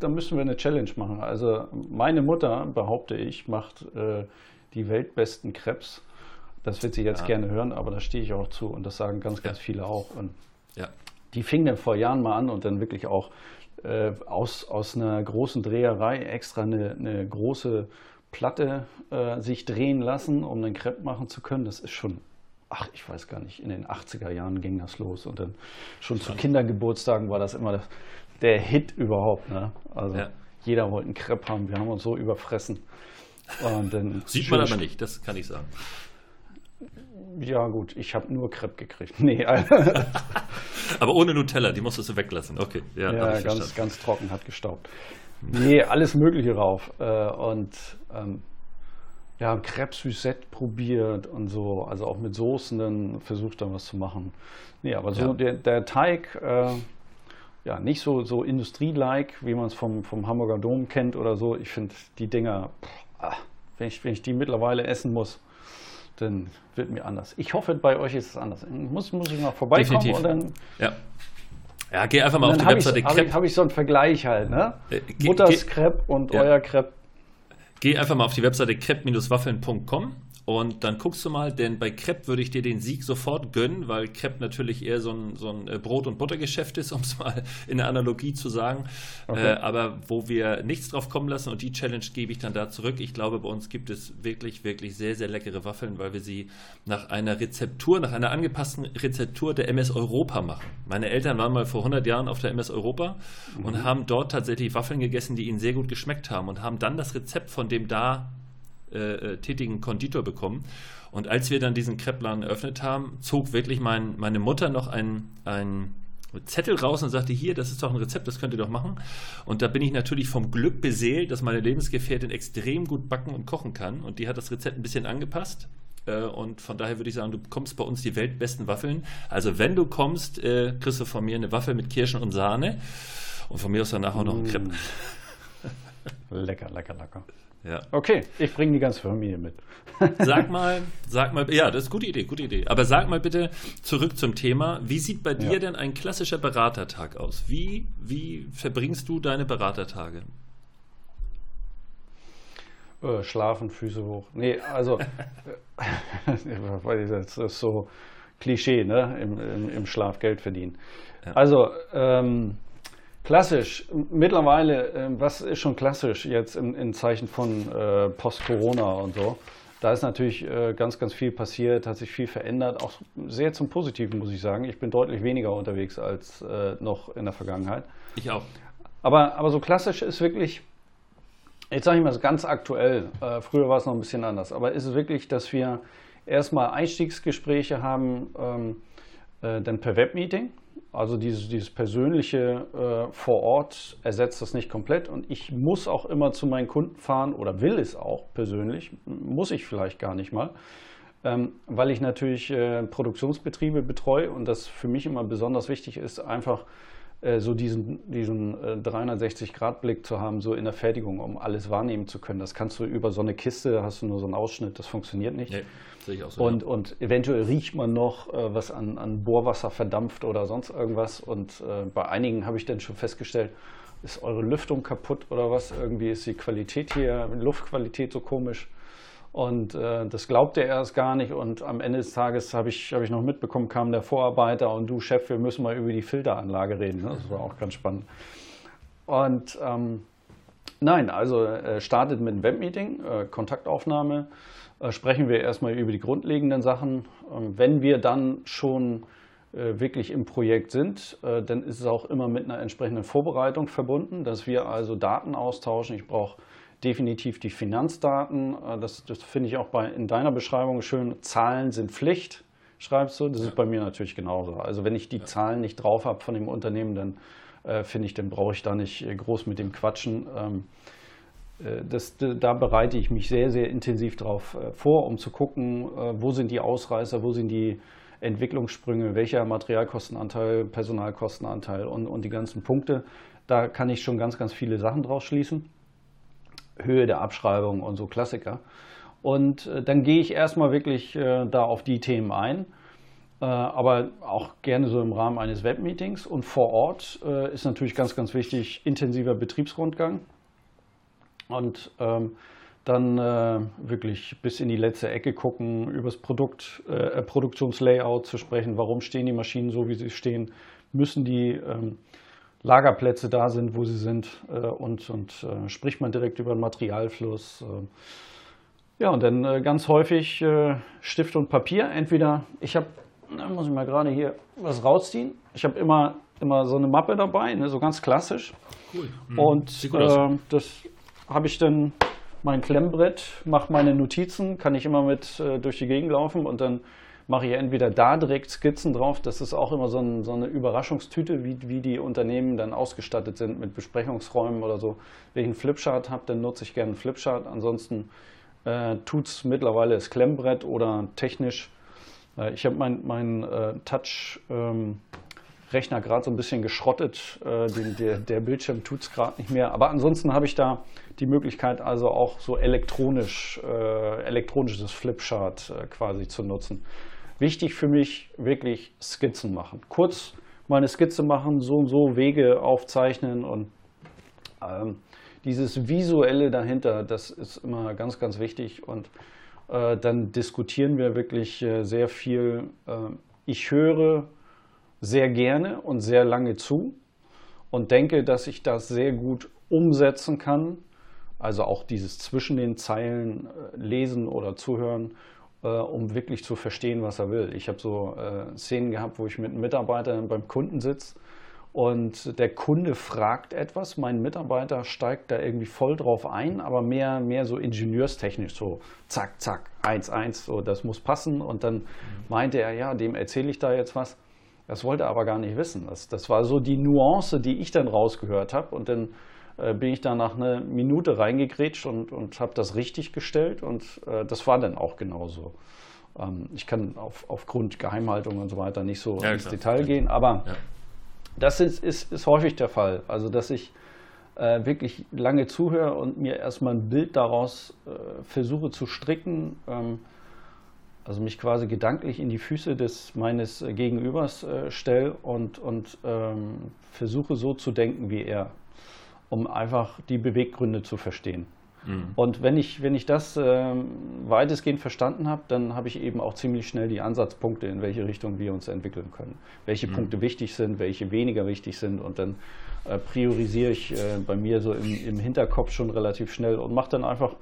da müssen wir eine Challenge machen. Also meine Mutter, behaupte ich, macht äh, die weltbesten Krebs. Das wird sie jetzt ja. gerne hören, aber da stehe ich auch zu und das sagen ganz, ganz ja. viele auch. Und ja. Die fing dann vor Jahren mal an und dann wirklich auch äh, aus, aus einer großen Dreherei extra eine, eine große Platte äh, sich drehen lassen, um einen Crepe machen zu können. Das ist schon, ach, ich weiß gar nicht, in den 80er Jahren ging das los. Und dann schon zu Kindergeburtstagen war das immer das, der Hit überhaupt. Ne? Also ja. jeder wollte einen Crepe haben. Wir haben uns so überfressen. Sieht man aber nicht, das kann ich sagen. Ja, gut, ich habe nur Crepe gekriegt. Nee, Aber ohne Nutella, die musstest du weglassen. Okay, ja, ja ganz, ganz trocken, hat gestaubt. Nee, alles Mögliche drauf. Äh, und ähm, ja, Crepe Suzette probiert und so, also auch mit Soßen dann versucht dann was zu machen. Nee, aber so ja. der, der Teig, äh, ja, nicht so, so Industrie-like, wie man es vom, vom Hamburger Dom kennt oder so. Ich finde die Dinger, pff, ah, wenn, ich, wenn ich die mittlerweile essen muss, dann wird mir anders. Ich hoffe, bei euch ist es anders. Muss, muss ich noch vorbeikommen Definitiv. und dann. Ja. Ja, geh einfach mal auf die Webseite Habe ich, hab ich so einen Vergleich halt, ne? Äh, Mutters Crepe und ja. euer Crepe. Geh einfach mal auf die Webseite crepe-waffeln.com und dann guckst du mal, denn bei Crepe würde ich dir den Sieg sofort gönnen, weil Crepe natürlich eher so ein, so ein äh, Brot- und Buttergeschäft ist, um es mal in der Analogie zu sagen. Okay. Äh, aber wo wir nichts drauf kommen lassen und die Challenge gebe ich dann da zurück. Ich glaube, bei uns gibt es wirklich, wirklich sehr, sehr leckere Waffeln, weil wir sie nach einer Rezeptur, nach einer angepassten Rezeptur der MS Europa machen. Meine Eltern waren mal vor 100 Jahren auf der MS Europa mhm. und haben dort tatsächlich Waffeln gegessen, die ihnen sehr gut geschmeckt haben und haben dann das Rezept von dem da äh, äh, tätigen Konditor bekommen. Und als wir dann diesen Kreppladen eröffnet haben, zog wirklich mein, meine Mutter noch ein, ein Zettel raus und sagte, hier, das ist doch ein Rezept, das könnt ihr doch machen. Und da bin ich natürlich vom Glück beseelt, dass meine Lebensgefährtin extrem gut backen und kochen kann. Und die hat das Rezept ein bisschen angepasst. Äh, und von daher würde ich sagen, du bekommst bei uns die weltbesten Waffeln. Also wenn du kommst, äh, kriegst du von mir eine Waffel mit Kirschen und Sahne. Und von mir aus danach auch noch ein Crepe. Lecker, lecker, lecker. Ja. Okay, ich bringe die ganze Familie mit. sag mal, sag mal, ja, das ist eine gute Idee, gute Idee. Aber sag mal bitte zurück zum Thema. Wie sieht bei dir ja. denn ein klassischer Beratertag aus? Wie, wie verbringst du deine Beratertage? Äh, schlafen, Füße hoch. Nee, also, das ist so Klischee, ne? Im, im, im Schlaf Geld verdienen. Ja. Also, ähm, Klassisch. Mittlerweile, ähm, was ist schon klassisch jetzt in, in Zeichen von äh, Post-Corona und so? Da ist natürlich äh, ganz, ganz viel passiert, hat sich viel verändert, auch sehr zum Positiven, muss ich sagen. Ich bin deutlich weniger unterwegs als äh, noch in der Vergangenheit. Ich auch. Aber, aber so klassisch ist wirklich, jetzt sage ich mal ganz aktuell, äh, früher war es noch ein bisschen anders, aber ist es wirklich, dass wir erstmal Einstiegsgespräche haben, ähm, äh, dann per Webmeeting also dieses, dieses persönliche äh, vor Ort ersetzt das nicht komplett. Und ich muss auch immer zu meinen Kunden fahren oder will es auch persönlich, muss ich vielleicht gar nicht mal, ähm, weil ich natürlich äh, Produktionsbetriebe betreue und das für mich immer besonders wichtig ist, einfach so diesen, diesen 360-Grad-Blick äh, zu haben, so in der Fertigung, um alles wahrnehmen zu können. Das kannst du über so eine Kiste, hast du nur so einen Ausschnitt, das funktioniert nicht. Nee. Sehe ich auch so. Und, ja. und eventuell riecht man noch, äh, was an, an Bohrwasser verdampft oder sonst irgendwas. Und äh, bei einigen habe ich dann schon festgestellt, ist eure Lüftung kaputt oder was? Irgendwie ist die Qualität hier, Luftqualität so komisch. Und äh, das glaubte er erst gar nicht. Und am Ende des Tages habe ich, hab ich noch mitbekommen, kam der Vorarbeiter und du, Chef, wir müssen mal über die Filteranlage reden. Ne? Das war auch ganz spannend. Und ähm, nein, also äh, startet mit einem Webmeeting, äh, Kontaktaufnahme. Äh, sprechen wir erstmal über die grundlegenden Sachen. Ähm, wenn wir dann schon äh, wirklich im Projekt sind, äh, dann ist es auch immer mit einer entsprechenden Vorbereitung verbunden, dass wir also Daten austauschen. Ich brauche definitiv die Finanzdaten. Das, das finde ich auch bei, in deiner Beschreibung schön. Zahlen sind Pflicht, schreibst du. Das ist bei mir natürlich genauso. Also wenn ich die Zahlen nicht drauf habe von dem Unternehmen, dann äh, finde ich, dann brauche ich da nicht groß mit dem quatschen. Ähm, äh, das, da bereite ich mich sehr, sehr intensiv darauf äh, vor, um zu gucken, äh, wo sind die Ausreißer, wo sind die Entwicklungssprünge, welcher Materialkostenanteil, Personalkostenanteil und, und die ganzen Punkte. Da kann ich schon ganz, ganz viele Sachen draus schließen. Höhe der Abschreibung und so Klassiker. Und dann gehe ich erstmal wirklich da auf die Themen ein, aber auch gerne so im Rahmen eines Webmeetings. Und vor Ort ist natürlich ganz, ganz wichtig intensiver Betriebsrundgang und ähm, dann äh, wirklich bis in die letzte Ecke gucken, über das Produkt, äh, Produktionslayout zu sprechen, warum stehen die Maschinen so, wie sie stehen, müssen die ähm, Lagerplätze da sind, wo sie sind äh, und, und äh, spricht man direkt über den Materialfluss. Äh. ja, und dann äh, ganz häufig Stift und Papier. Entweder, ich habe, muss ich mal gerade hier was rausziehen, ich habe immer, immer so eine Mappe dabei, ne, so ganz klassisch. Cool. Mhm. Und das habe ich dann mein Klemmbrett, mache meine Notizen, kann ich immer mit äh, durch die Gegend laufen und dann mache ich entweder da direkt Skizzen drauf. Das ist auch immer so, ein, so eine Überraschungstüte, wie, wie, die Unternehmen dann ausgestattet sind mit Besprechungsräumen oder so. Wenn ich einen Flipchart habe, dann nutze ich gerne einen Flipchart. Ansonsten äh, tut es mittlerweile das Klemmbrett oder technisch. Äh, ich habe mein, mein äh, Touch. Ähm, Rechner gerade so ein bisschen geschrottet. Äh, den, der, der, Bildschirm tut es gerade nicht mehr. Aber ansonsten habe ich da die Möglichkeit, also auch so elektronisch, äh, elektronisches Flipchart äh, quasi zu nutzen. Wichtig für mich wirklich Skizzen machen. Kurz mal eine Skizze machen, so und so Wege aufzeichnen und ähm, dieses Visuelle dahinter, das ist immer ganz, ganz wichtig. Und äh, dann diskutieren wir wirklich äh, sehr viel. Äh, ich höre sehr gerne und sehr lange zu und denke, dass ich das sehr gut umsetzen kann. Also auch dieses zwischen den Zeilen äh, lesen oder zuhören, äh, um wirklich zu verstehen, was er will. Ich habe so äh, Szenen gehabt, wo ich mit einem Mitarbeiter beim Kunden sitze und der Kunde fragt etwas, mein Mitarbeiter steigt da irgendwie voll drauf ein, aber mehr, mehr so ingenieurstechnisch, so zack, zack, eins, eins, so das muss passen. Und dann meinte er, ja, dem erzähle ich da jetzt was. Das wollte er aber gar nicht wissen. Das, das war so die Nuance, die ich dann rausgehört habe. Und dann äh, bin ich da nach einer Minute reingegrätscht und, und habe das richtig gestellt. Und äh, das war dann auch genauso. Ähm, ich kann auf, aufgrund Geheimhaltung und so weiter nicht so ja, ins klar. Detail gehen, aber ja. Das ist, ist, ist häufig der Fall. Also, dass ich äh, wirklich lange zuhöre und mir erstmal ein Bild daraus äh, versuche zu stricken, ähm, also mich quasi gedanklich in die Füße des meines Gegenübers äh, stelle und, und ähm, versuche so zu denken wie er, um einfach die Beweggründe zu verstehen. Mhm. Und wenn ich, wenn ich das äh, weitestgehend verstanden habe, dann habe ich eben auch ziemlich schnell die Ansatzpunkte, in welche Richtung wir uns entwickeln können. Welche mhm. Punkte wichtig sind, welche weniger wichtig sind. Und dann äh, priorisiere ich äh, bei mir so im, im, Hinterkopf schon relativ schnell und mache dann einfach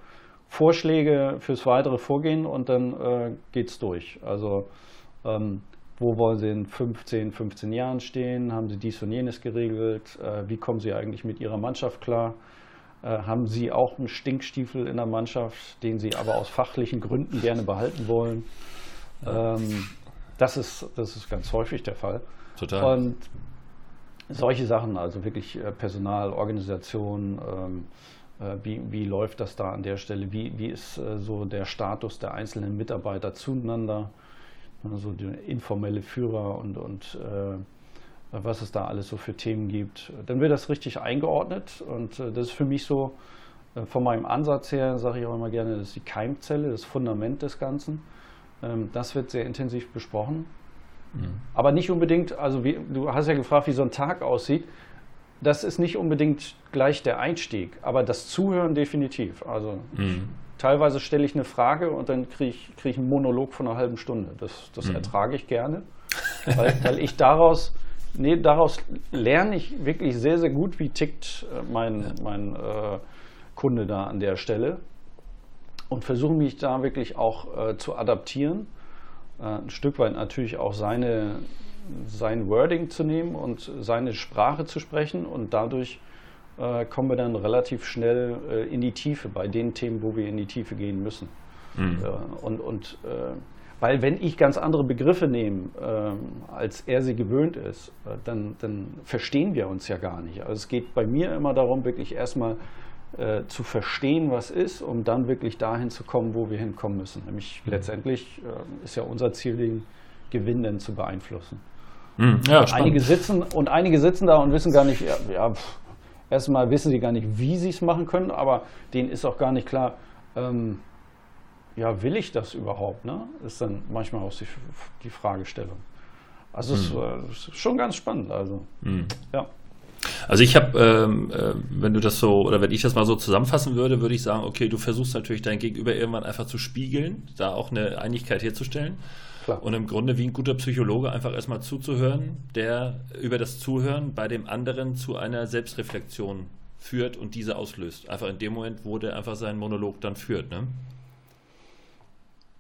Vorschläge fürs weitere Vorgehen und dann äh, geht es durch. Also ähm, wo wollen Sie in 15, 15 Jahren stehen? Haben Sie dies und jenes geregelt? Äh, wie kommen Sie eigentlich mit Ihrer Mannschaft klar? Äh, haben Sie auch einen Stinkstiefel in der Mannschaft, den Sie aber aus fachlichen Gründen gerne behalten wollen? Ähm, das, ist, das ist ganz häufig der Fall. Total. Und solche Sachen, also wirklich äh, Personal, Organisation, ähm, äh, wie, wie läuft das da an der Stelle? Wie, wie ist so der Status der einzelnen Mitarbeiter zueinander? Also der informelle Führer und, und äh, was es da alles so für Themen gibt. Dann wird das richtig eingeordnet und äh, das ist für mich so, äh, von meinem Ansatz her, sage ich auch immer gerne, das ist die Keimzelle, das Fundament des Ganzen. Ähm, das wird sehr intensiv besprochen. Mhm. Aber nicht unbedingt, also wie, du hast ja gefragt, wie so ein Tag aussieht. Das ist nicht unbedingt gleich der Einstieg, aber das Zuhören definitiv. Also mhm. Teilweise stelle ich eine Frage und dann kriege ich, krieg ich einen Monolog von einer halben Stunde. Das, das mhm. ertrage ich gerne, weil, weil ich daraus nee, daraus lerne ich wirklich sehr, sehr gut, wie tickt äh, mein, ja. mein äh, Kunde da an der Stelle und versuche mich da wirklich auch äh, zu adaptieren. Äh, ein Stück weit natürlich auch seine, sein Wording zu nehmen und seine Sprache zu sprechen und dadurch äh, kommen wir dann relativ schnell äh, in die Tiefe bei den Themen, wo wir in die Tiefe gehen müssen. Mhm. und und weil wenn ich ganz andere Begriffe nehme, ähm, als er sie gewöhnt ist, äh, dann, dann, verstehen wir uns ja gar nicht. Also es geht bei mir immer darum, wirklich erstmal äh, zu verstehen, was ist, um dann wirklich dahin zu kommen, wo wir hinkommen müssen. Nämlich mhm. letztendlich äh, ist ja unser Ziel, den Gewinn dann zu beeinflussen. Mhm. Ja, einige sitzen und einige sitzen da und wissen gar nicht, ja, ja erstmal wissen sie gar nicht, wie sie es machen können, aber denen ist auch gar nicht klar, ähm, ja, will ich das überhaupt? Ne? Ist dann manchmal auch die, die Fragestellung. Also es mhm. ist schon ganz spannend. Also, mhm. ja. Also ich habe, ähm, äh, wenn du das so, oder wenn ich das mal so zusammenfassen würde, würde ich sagen, okay, du versuchst natürlich dein Gegenüber irgendwann einfach zu spiegeln, da auch eine Einigkeit herzustellen. Klar. Und im Grunde wie ein guter Psychologe einfach erstmal zuzuhören, der über das Zuhören bei dem anderen zu einer Selbstreflexion führt und diese auslöst. Einfach in dem Moment, wo der einfach seinen Monolog dann führt. Ne?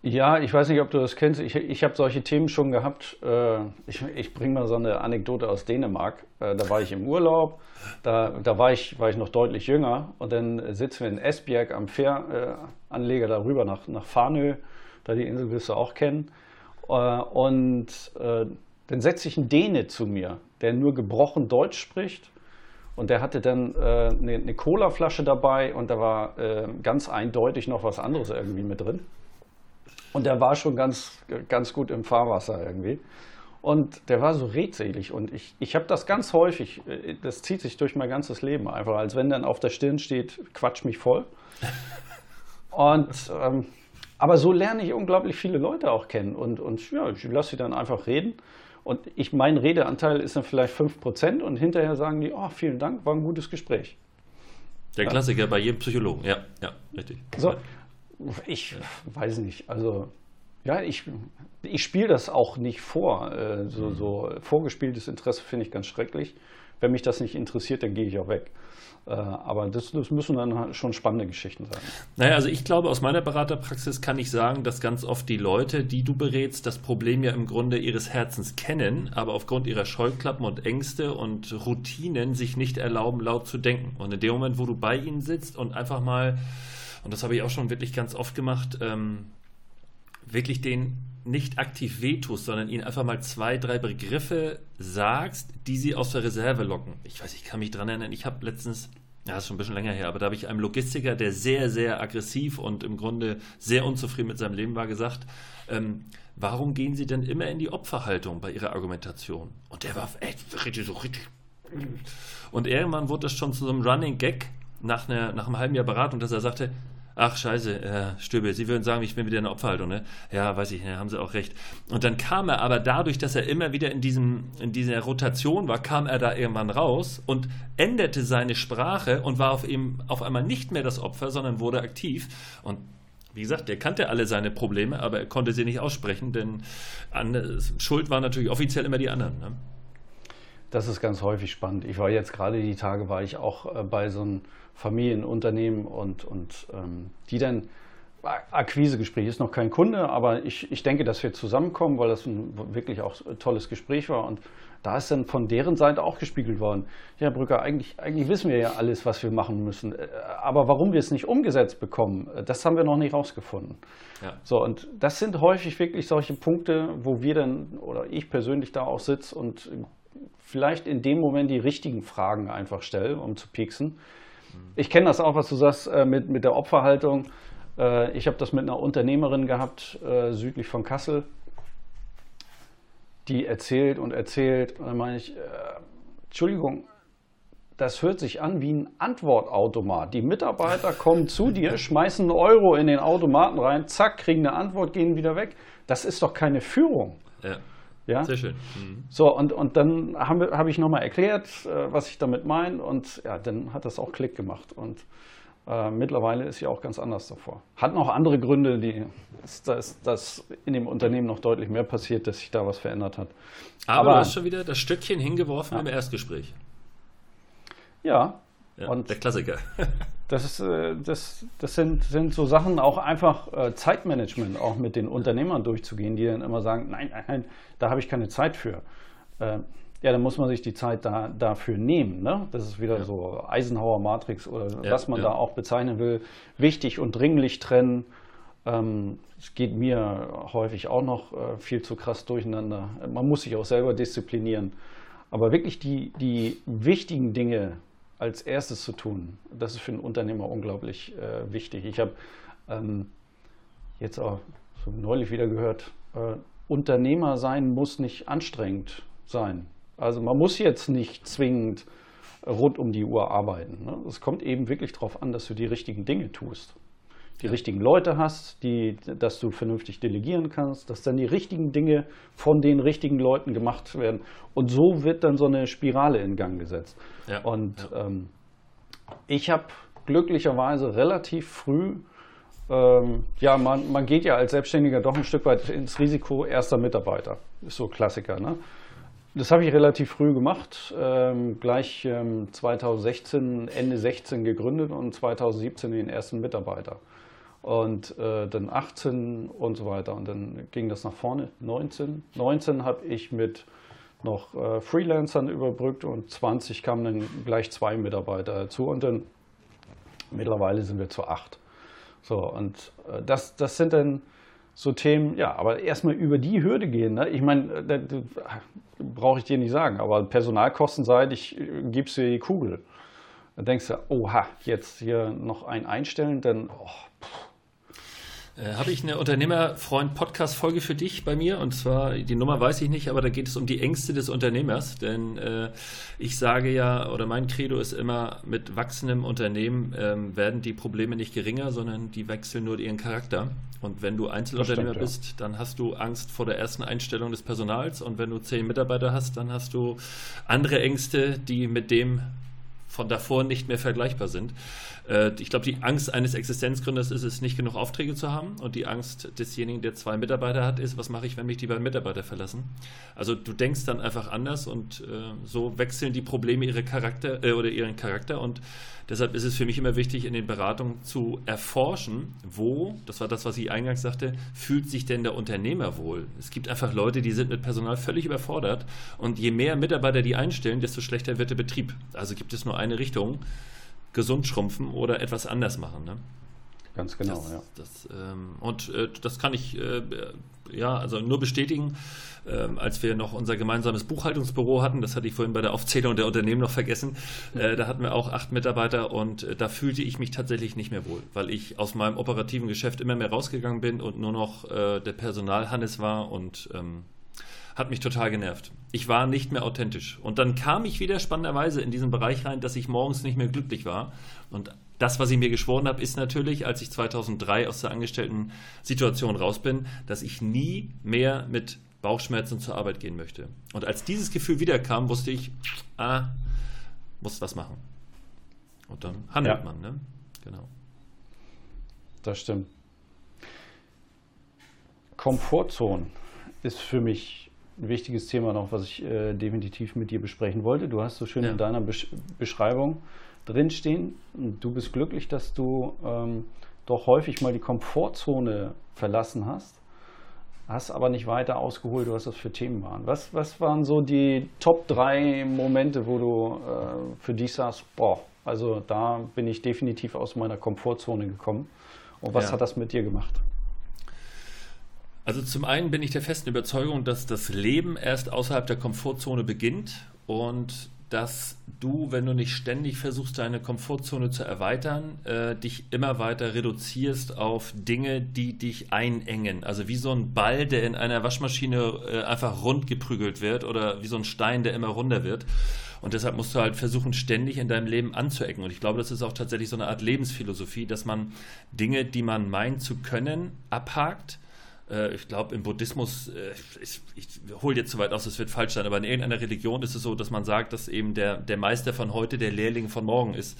Ja, ich weiß nicht, ob du das kennst. Ich, ich habe solche Themen schon gehabt. Äh, ich, ich bringe mal so eine Anekdote aus Dänemark. Äh, da war ich im Urlaub, da, da war, ich, war ich noch deutlich jünger und dann sitzen wir in Esbjerg am Fähranleger darüber nach, nach Farnö, da die Insel wirst du auch kennen. Äh, und dann setzt sich ein Däne zu mir, der nur gebrochen Deutsch spricht. Und der hatte dann eine, eine Colaflasche dabei und da war ganz eindeutig noch was anderes irgendwie mit drin. Und der war schon ganz, ganz gut im Fahrwasser irgendwie. Und der war so redselig. Und ich, ich habe das ganz häufig, äh, das zieht sich durch mein ganzes Leben einfach, als wenn dann auf der Stirn steht, quatsch mich voll. Und, ähm, aber so lerne ich unglaublich viele Leute auch kennen. Und, und ja, ich lasse sie dann einfach reden. Und ich, mein Redeanteil ist dann vielleicht 5% und hinterher sagen die, oh, vielen Dank, war ein gutes Gespräch. Der ja. Klassiker bei jedem Psychologen, ja, ja, richtig. So, ich weiß nicht, also ja, ich, ich spiele das auch nicht vor. Äh, so, so vorgespieltes Interesse finde ich ganz schrecklich. Wenn mich das nicht interessiert, dann gehe ich auch weg. Äh, aber das, das, müssen dann schon spannende Geschichten sein. Naja, also ich glaube, aus meiner Beraterpraxis kann ich sagen, dass ganz oft die Leute, die du berätst, das Problem ja im Grunde ihres Herzens kennen, aber aufgrund ihrer Scheuklappen und Ängste und Routinen sich nicht erlauben, laut zu denken. Und in dem Moment, wo du bei ihnen sitzt und einfach mal, und das habe ich auch schon wirklich ganz oft gemacht, ähm, wirklich den nicht aktiv wehtust, sondern ihnen einfach mal zwei, drei Begriffe sagst, die sie aus der Reserve locken. Ich weiß, ich kann mich dran erinnern, ich habe letztens, ja, das ist schon ein bisschen länger her, aber da habe ich einem Logistiker, der sehr, sehr aggressiv und im Grunde sehr unzufrieden mit seinem Leben war, gesagt, ähm, warum gehen Sie denn immer in die Opferhaltung bei Ihrer Argumentation? Und der war echt richtig so richtig. Und irgendwann wurde das schon zu so einem Running Gag nach, einer, nach einem halben Jahr Beratung, dass er sagte, ach scheiße, äh, Stöbel, Sie würden sagen, ich bin wieder in der Opferhaltung, ne? Ja, weiß ich, ne, haben Sie auch recht. Und dann kam er aber dadurch, dass er immer wieder in, diesem, in dieser Rotation war, kam er da irgendwann raus und änderte seine Sprache und war auf, ihm, auf einmal nicht mehr das Opfer, sondern wurde aktiv. Und wie gesagt, der kannte alle seine Probleme, aber er konnte sie nicht aussprechen, denn an, Schuld waren natürlich offiziell immer die anderen. Ne? Das ist ganz häufig spannend. Ich war jetzt gerade die Tage, war ich auch äh, bei so einem Familienunternehmen und, und ähm, die dann Akquisegespräch ist noch kein Kunde, aber ich, ich denke, dass wir zusammenkommen, weil das ein wirklich auch tolles Gespräch war. Und da ist dann von deren Seite auch gespiegelt worden. Ja, Brücker, eigentlich, eigentlich wissen wir ja alles, was wir machen müssen. Äh, aber warum wir es nicht umgesetzt bekommen, äh, das haben wir noch nicht rausgefunden. Ja. So, und das sind häufig wirklich solche Punkte, wo wir dann oder ich persönlich da auch sitze und vielleicht in dem Moment die richtigen Fragen einfach stelle, um zu pieksen. Ich kenne das auch, was du sagst äh, mit, mit der Opferhaltung. Äh, ich habe das mit einer Unternehmerin gehabt, äh, südlich von Kassel, die erzählt und erzählt. Und dann meine ich, äh, Entschuldigung, das hört sich an wie ein Antwortautomat. Die Mitarbeiter kommen zu dir, schmeißen einen Euro in den Automaten rein, zack, kriegen eine Antwort, gehen wieder weg. Das ist doch keine Führung. Ja. Ja? Sehr schön. Mhm. So, und, und dann habe hab ich nochmal erklärt, äh, was ich damit meine. Und ja, dann hat das auch Klick gemacht. Und äh, mittlerweile ist sie auch ganz anders davor. Hat noch andere Gründe, die dass, dass in dem Unternehmen noch deutlich mehr passiert, dass sich da was verändert hat. Aber, Aber du hast schon wieder das Stückchen hingeworfen ja. im Erstgespräch. Ja. Ja und der Klassiker. Das, ist, äh, das, das sind, sind so Sachen, auch einfach äh, Zeitmanagement auch mit den Unternehmern durchzugehen, die dann immer sagen, nein, nein, nein da habe ich keine Zeit für. Äh, ja, dann muss man sich die Zeit da, dafür nehmen. Ne? Das ist wieder ja. so Eisenhower Matrix oder ja, was man da auch bezeichnen will. Wichtig und dringlich trennen. Ähm, es geht mir häufig auch noch äh, viel zu krass durcheinander. Man muss sich auch selber disziplinieren. Aber wirklich die, die wichtigen Dinge als erstes zu tun. Das ist für einen Unternehmer unglaublich äh, wichtig. Ich habe ähm, jetzt auch so neulich wieder gehört, äh, Unternehmer sein muss nicht anstrengend sein. Also man muss jetzt nicht zwingend rund um die Uhr arbeiten. Ne? Es kommt eben wirklich darauf an, dass du die richtigen Dinge tust die richtigen Leute hast, die, dass du vernünftig delegieren kannst, dass dann die richtigen Dinge von den richtigen Leuten gemacht werden. Und so wird dann so eine Spirale in Gang gesetzt. Ja, und ja. Ähm, ich habe glücklicherweise relativ früh, ähm, ja, man, man geht ja als Selbstständiger doch ein Stück weit ins Risiko erster Mitarbeiter. Ist so Klassiker, ne? Das habe ich relativ früh gemacht, ähm, gleich ähm, 2016, Ende 16 gegründet und 2017 den ersten Mitarbeiter und äh, dann 18 und so weiter. Und dann ging das nach vorne, 19. 19 habe ich mit noch äh, Freelancern überbrückt und 20 kamen dann gleich zwei Mitarbeiter dazu und dann mittlerweile sind wir zu acht. So, und äh, das, das sind dann so Themen, ja, aber erstmal über die Hürde gehen. Ne? Ich meine, äh, brauche ich dir nicht sagen, aber personalkostenseitig äh, gibst du dir die Kugel. Dann denkst du, oha, jetzt hier noch ein einstellen, dann, oh, äh, habe ich eine Unternehmerfreund-Podcast-Folge für dich bei mir. Und zwar, die Nummer weiß ich nicht, aber da geht es um die Ängste des Unternehmers. Denn äh, ich sage ja, oder mein Credo ist immer, mit wachsendem Unternehmen ähm, werden die Probleme nicht geringer, sondern die wechseln nur ihren Charakter. Und wenn du Einzelunternehmer stimmt, bist, ja. dann hast du Angst vor der ersten Einstellung des Personals. Und wenn du zehn Mitarbeiter hast, dann hast du andere Ängste, die mit dem von davor nicht mehr vergleichbar sind. Äh, ich glaube, die Angst eines Existenzgründers ist es, nicht genug Aufträge zu haben. Und die Angst desjenigen, der zwei Mitarbeiter hat, ist, was mache ich, wenn mich die beiden Mitarbeiter verlassen? Also du denkst dann einfach anders und äh, so wechseln die Probleme ihre Charakter äh, oder ihren Charakter. Und deshalb ist es für mich immer wichtig, in den Beratungen zu erforschen, wo, das war das, was ich eingangs sagte, fühlt sich denn der Unternehmer wohl? Es gibt einfach Leute, die sind mit Personal völlig überfordert. Und je mehr Mitarbeiter die einstellen, desto schlechter wird der Betrieb. Also gibt es nur eine Richtung gesund schrumpfen oder etwas anders machen. Ne? Ganz genau, das, ja. Das, ähm, und äh, das kann ich äh, ja also nur bestätigen. Ähm, als wir noch unser gemeinsames Buchhaltungsbüro hatten, das hatte ich vorhin bei der Aufzählung der Unternehmen noch vergessen, äh, da hatten wir auch acht Mitarbeiter und äh, da fühlte ich mich tatsächlich nicht mehr wohl, weil ich aus meinem operativen Geschäft immer mehr rausgegangen bin und nur noch äh, der Personalhannes war und ähm, hat mich total genervt. Ich war nicht mehr authentisch. Und dann kam ich wieder spannenderweise in diesen Bereich rein, dass ich morgens nicht mehr glücklich war. Und das, was ich mir geschworen habe, ist natürlich, als ich 2003 aus der Angestellten-Situation raus bin, dass ich nie mehr mit Bauchschmerzen zur Arbeit gehen möchte. Und als dieses Gefühl wiederkam, wusste ich, ah, muss was machen. Und dann handelt ja. man, ne? Genau. Das stimmt. Komfortzone ist für mich ein wichtiges Thema noch, was ich äh, definitiv mit dir besprechen wollte. Du hast so schön ja. in deiner Besch Beschreibung drinstehen. Du bist glücklich, dass du ähm, doch häufig mal die Komfortzone verlassen hast, hast aber nicht weiter ausgeholt, was das für Themen waren. Was, was waren so die Top 3 Momente, wo du äh, für dich sagst, boah, also da bin ich definitiv aus meiner Komfortzone gekommen. Und was ja. hat das mit dir gemacht? Also zum einen bin ich der festen Überzeugung, dass das Leben erst außerhalb der Komfortzone beginnt und dass du, wenn du nicht ständig versuchst, deine Komfortzone zu erweitern, äh, dich immer weiter reduzierst auf Dinge, die dich einengen. Also wie so ein Ball, der in einer Waschmaschine äh, einfach rund geprügelt wird oder wie so ein Stein, der immer runder wird. Und deshalb musst du halt versuchen, ständig in deinem Leben anzuecken. Und ich glaube, das ist auch tatsächlich so eine Art Lebensphilosophie, dass man Dinge, die man meint zu können, abhakt äh, ich glaube, im Buddhismus, äh, ich, ich hole jetzt zu weit aus, das wird falsch sein, aber in irgendeiner Religion ist es so, dass man sagt, dass eben der, der Meister von heute der Lehrling von morgen ist.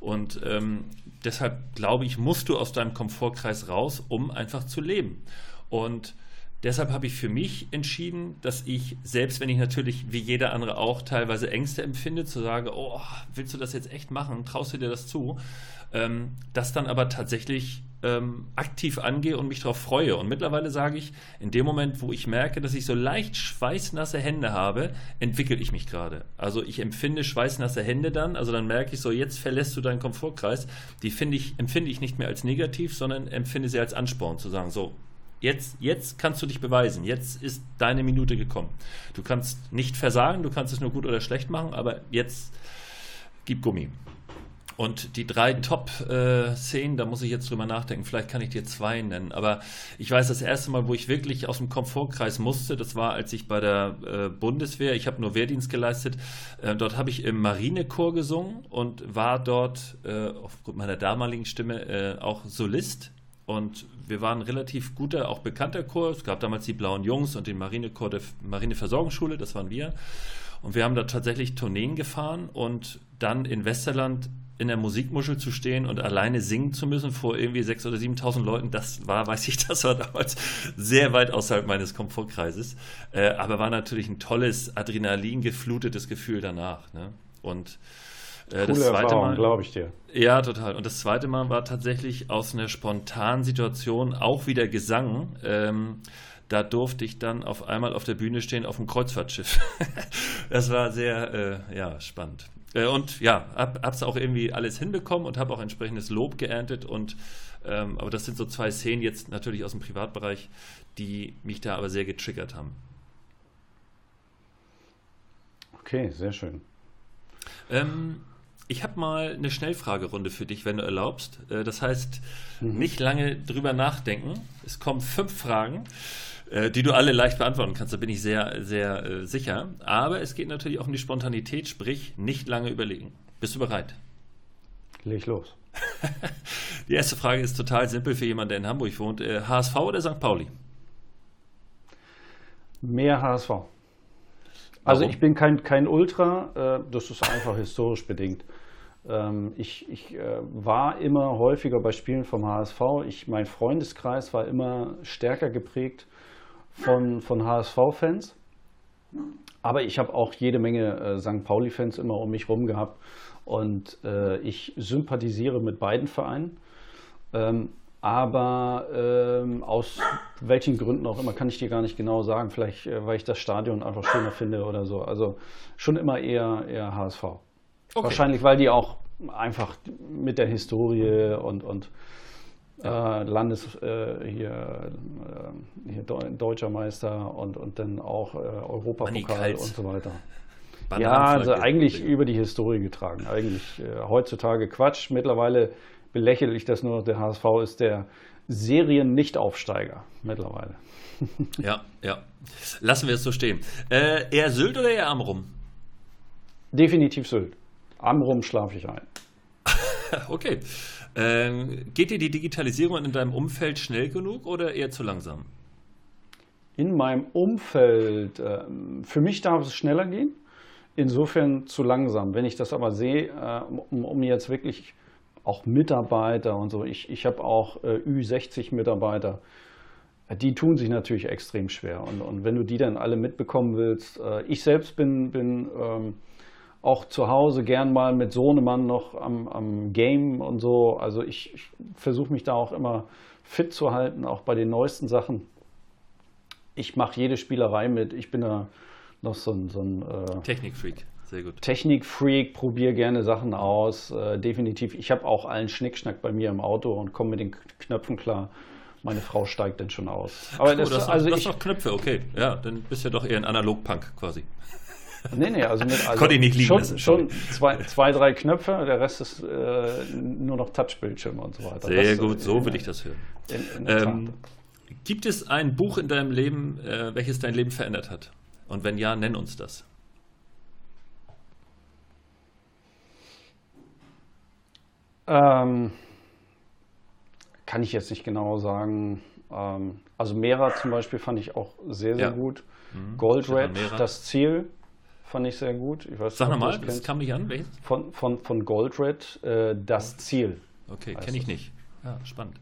Und ähm, deshalb glaube ich, musst du aus deinem Komfortkreis raus, um einfach zu leben. Und deshalb habe ich für mich entschieden, dass ich, selbst wenn ich natürlich wie jeder andere auch teilweise Ängste empfinde, zu sagen, oh, willst du das jetzt echt machen? Traust du dir das zu? Ähm, das dann aber tatsächlich ähm, aktiv angehe und mich darauf freue. Und mittlerweile sage ich, in dem Moment, wo ich merke, dass ich so leicht schweißnasse Hände habe, entwickle ich mich gerade. Also ich empfinde schweißnasse Hände dann, also dann merke ich so, jetzt verlässt du deinen Komfortkreis. Die ich, empfinde ich nicht mehr als negativ, sondern empfinde sie als Ansporn, zu sagen, so, Jetzt, jetzt kannst du dich beweisen. Jetzt ist deine Minute gekommen. Du kannst nicht versagen, du kannst es nur gut oder schlecht machen, aber jetzt gib Gummi. Und die drei Top-Szenen, äh, da muss ich jetzt drüber nachdenken. Vielleicht kann ich dir zwei nennen. Aber ich weiß, das erste Mal, wo ich wirklich aus dem Komfortkreis musste, das war, als ich bei der äh, Bundeswehr, ich habe nur Wehrdienst geleistet, äh, dort habe ich im Marinechor gesungen und war dort äh, aufgrund meiner damaligen Stimme äh, auch Solist. Und wir waren relativ guter, auch bekannter Chor. Es gab damals die Blauen Jungs und den Marinechor der Marineversorgungsschule, das waren wir. Und wir haben da tatsächlich Tourneen gefahren und dann in Westerland in der Musikmuschel zu stehen und alleine singen zu müssen vor irgendwie 6.000 oder 7.000 Leuten, das war, weiß ich, das war damals sehr weit außerhalb meines Komfortkreises. Äh, aber war natürlich ein tolles, adrenalingeflutetes Gefühl danach. Ne? Und äh, das zweite Mal, glaube ich dir. Ja, total. Und das zweite Mal war tatsächlich aus einer spontanen Situation auch wieder Gesang. Ähm, da durfte ich dann auf einmal auf der Bühne stehen auf dem Kreuzfahrtschiff. das war sehr äh, ja, spannend. Äh, und ja, hab, hab's auch irgendwie alles hinbekommen und habe auch entsprechendes Lob geerntet. Und ähm, aber das sind so zwei Szenen jetzt natürlich aus dem Privatbereich, die mich da aber sehr getriggert haben. Okay, sehr schön. Ähm, ich habe mal eine Schnellfragerunde für dich, wenn du erlaubst. Äh, das heißt, mhm. nicht lange drüber nachdenken. Es kommen fünf Fragen. Äh, die du alle leicht beantworten kannst. Da bin ich sehr, sehr äh, sicher. Aber es geht natürlich auch um die Spontanität, sprich nicht lange überlegen. Bist du bereit? Leg los. die erste Frage ist total simpel für jemanden, der in Hamburg wohnt. Äh, HSV oder St. Pauli? Mehr HSV. Also Warum? ich bin kein, kein Ultra, äh, das ist einfach historisch bedingt. ähm, ich, ich äh, war immer häufiger bei Spielen vom HSV. Ich, mein Freundeskreis war immer stärker geprägt von, von HSV-Fans. Aber ich habe auch jede Menge äh, St. Pauli-Fans immer um mich herum gehabt. Und äh, ich sympathisiere mit beiden Vereinen. Ähm, aber ähm, aus welchen Gründen auch immer, kann ich dir gar nicht genau sagen. Vielleicht, äh, weil ich das Stadion einfach schöner finde oder so. Also schon immer eher, eher HSV. Okay. Wahrscheinlich, weil die auch einfach mit der Historie und, und äh, Landes äh, hier, äh, hier deutscher Meister und, und dann auch äh, Europapokal und so weiter. ja, also eigentlich über die Historie getragen. Eigentlich äh, heutzutage Quatsch. Mittlerweile belächle ich das nur. Der HSV ist der Serien-Nichtaufsteiger mittlerweile. ja, ja. Lassen wir es so stehen. Äh, eher Sylt oder eher Amrum? Definitiv Sylt. Amrum schlafe ich ein. okay. Ähm, geht dir die Digitalisierung in deinem Umfeld schnell genug oder eher zu langsam? In meinem Umfeld, äh, für mich darf es schneller gehen, insofern zu langsam. Wenn ich das aber sehe, äh, um, um, jetzt wirklich auch Mitarbeiter und so, ich, ich habe auch äh, Ü60 Mitarbeiter, die tun sich natürlich extrem schwer. Und, und wenn du die dann alle mitbekommen willst, äh, ich selbst bin, bin ähm, auch zu Hause gern mal mit Sohnemann noch am, am Game und so. Also ich, ich versuche mich da auch immer fit zu halten, auch bei den neuesten Sachen. Ich mache jede Spielerei mit. Ich bin da noch so ein, so ein äh, Technikfreak. Sehr gut. Technikfreak, probiere gerne Sachen aus. Äh, definitiv. Ich habe auch allen Schnickschnack bei mir im Auto und komme mit den Knöpfen klar. Meine Frau steigt dann schon aus. Aber Ach, das, oh, das, also das ich, noch Knöpfe, okay. Ja, dann bist du ja doch eher ein Analog-Punk quasi. Nee, nee, also mit also Konnte ich nicht liegen schon, lassen, schon zwei, zwei, drei Knöpfe, der Rest ist äh, nur noch Touchbildschirme und so weiter. Sehr das, gut, so in, will ich das hören. In, in ähm, gibt es ein Buch in deinem Leben, äh, welches dein Leben verändert hat? Und wenn ja, nenn uns das. Ähm, kann ich jetzt nicht genau sagen. Ähm, also Mera zum Beispiel fand ich auch sehr, sehr ja. gut. Mhm. Gold Red, das Ziel, fand ich sehr gut. Ich weiß Sag nochmal, das kam nicht an. Welches? Von, von, von Gold Red, äh, das Ziel. Okay, kenne ich nicht. Ja, spannend.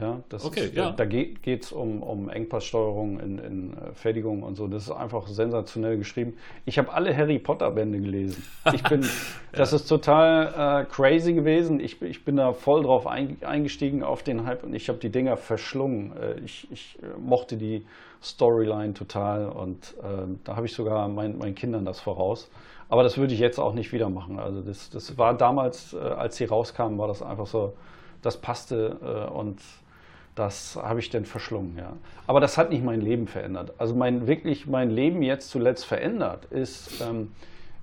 Ja, das okay, ist, ja. Da geht es um, um Engpasssteuerung in, in äh, Fertigung und so. Das ist einfach sensationell geschrieben. Ich habe alle Harry Potter-Bände gelesen. Ich bin, ja. Das ist total äh, crazy gewesen. Ich, ich bin da voll drauf eingestiegen auf den Hype und ich habe die Dinger verschlungen. Äh, ich, ich äh, mochte die Storyline total und äh, da habe ich sogar mein, meinen Kindern das voraus. Aber das würde ich jetzt auch nicht wieder machen. Also das, das war damals, äh, als sie rauskamen, war das einfach so, das passte und das habe ich dann verschlungen, ja. Aber das hat nicht mein Leben verändert. Also mein wirklich mein Leben jetzt zuletzt verändert ist ähm,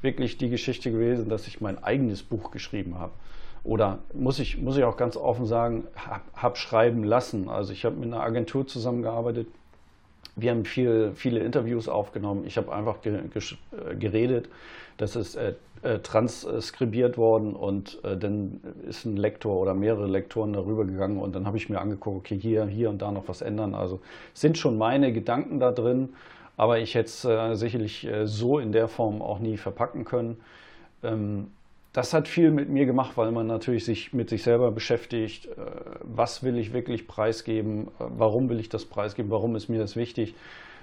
wirklich die Geschichte gewesen, dass ich mein eigenes Buch geschrieben habe. Oder muss ich, muss ich auch ganz offen sagen, habe hab schreiben lassen. Also ich habe mit einer Agentur zusammengearbeitet. Wir haben viel, viele Interviews aufgenommen. Ich habe einfach ge, äh, geredet. Das ist äh, äh, transkribiert worden und äh, dann ist ein Lektor oder mehrere Lektoren darüber gegangen und dann habe ich mir angeguckt, okay, hier, hier und da noch was ändern. Also sind schon meine Gedanken da drin, aber ich hätte es äh, sicherlich äh, so in der Form auch nie verpacken können. Ähm, das hat viel mit mir gemacht, weil man natürlich sich mit sich selber beschäftigt. Äh, was will ich wirklich preisgeben? Warum will ich das preisgeben? Warum ist mir das wichtig?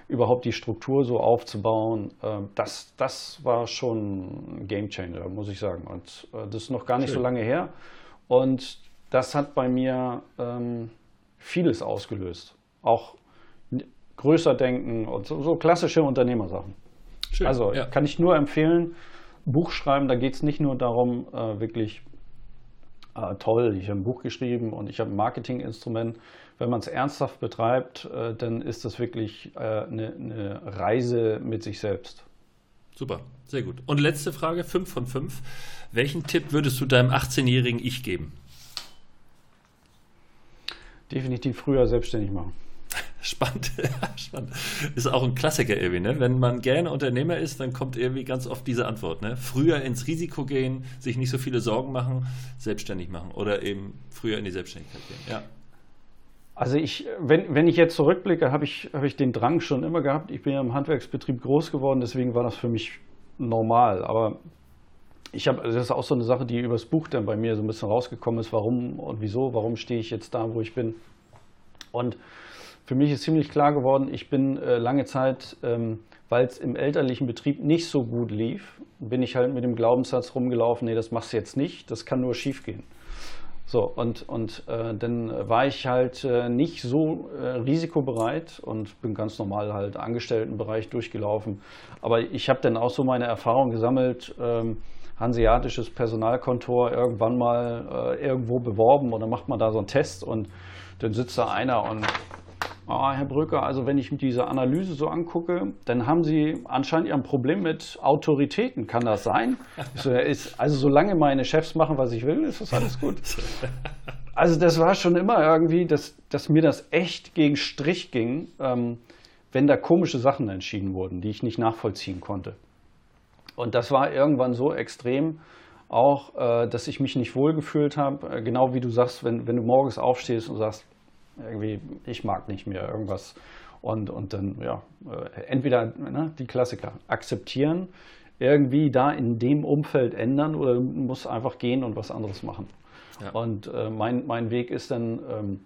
Überhaupt die Struktur so aufzubauen, ähm, das, das war schon ein Game Changer, muss ich sagen. Und äh, das ist noch gar nicht Schön. so lange her. Und das hat bei mir ähm, vieles ausgelöst. Auch größer denken und so, so klassische Unternehmersachen. Schön, also ja. kann ich nur empfehlen, Buch schreiben, da geht es nicht nur darum, äh, wirklich äh, toll, ich habe ein Buch geschrieben und ich habe ein Marketinginstrument, wenn man es ernsthaft betreibt, äh, dann ist das wirklich äh, eine, eine Reise mit sich selbst. Super, sehr gut. Und letzte Frage, 5 von 5. Welchen Tipp würdest du deinem 18-jährigen Ich geben? Definitiv früher selbstständig machen. Spannend, spannend. Ist auch ein Klassiker irgendwie, ne? Wenn man gerne Unternehmer ist, dann kommt irgendwie ganz oft diese Antwort, ne? Früher ins Risiko gehen, sich nicht so viele Sorgen machen, selbstständig machen oder eben früher in die Selbstständigkeit gehen. Ja. Also ich, wenn, wenn ich jetzt zurückblicke, habe ich, habe ich den Drang schon immer gehabt. Ich bin ja im Handwerksbetrieb groß geworden, deswegen war das für mich normal. Aber ich habe, das ist auch so eine Sache, die übers Buch dann bei mir so ein bisschen rausgekommen ist, warum und wieso, warum stehe ich jetzt da, wo ich bin. Und für mich ist ziemlich klar geworden, ich bin äh, lange Zeit, ähm, weil es im elterlichen Betrieb nicht so gut lief, bin ich halt mit dem Glaubenssatz rumgelaufen, nee, das machst du jetzt nicht, das kann nur schief gehen. So, und, und äh, dann war ich halt äh, nicht so äh, risikobereit und bin ganz normal halt Angestelltenbereich durchgelaufen. Aber ich habe dann auch so meine Erfahrung gesammelt, ähm, hanseatisches Personalkontor irgendwann mal äh, irgendwo beworben und dann macht man da so einen Test und dann sitzt da einer und oh, Herr Brücker, also wenn ich mir diese Analyse so angucke, dann haben Sie anscheinend ein Problem mit Autoritäten. Kann das sein? So, ist, also solange meine Chefs machen, was ich will, ist das alles gut. Also das war schon immer irgendwie, dass, dass mir das echt gegen Strich ging, ähm, wenn da komische Sachen entschieden wurden, die ich nicht nachvollziehen konnte. Und das war irgendwann so extrem, auch, äh, dass ich mich nicht wohlgefühlt habe. Äh, genau wie du sagst, wenn, wenn du morgens aufstehst und sagst, irgendwie, ich mag nicht mehr irgendwas. Und, und dann, ja, äh, entweder ne, die Klassiker akzeptieren, irgendwie da in dem Umfeld ändern oder muss einfach gehen und was anderes machen. Ja. Und äh, mein, mein Weg ist dann ähm,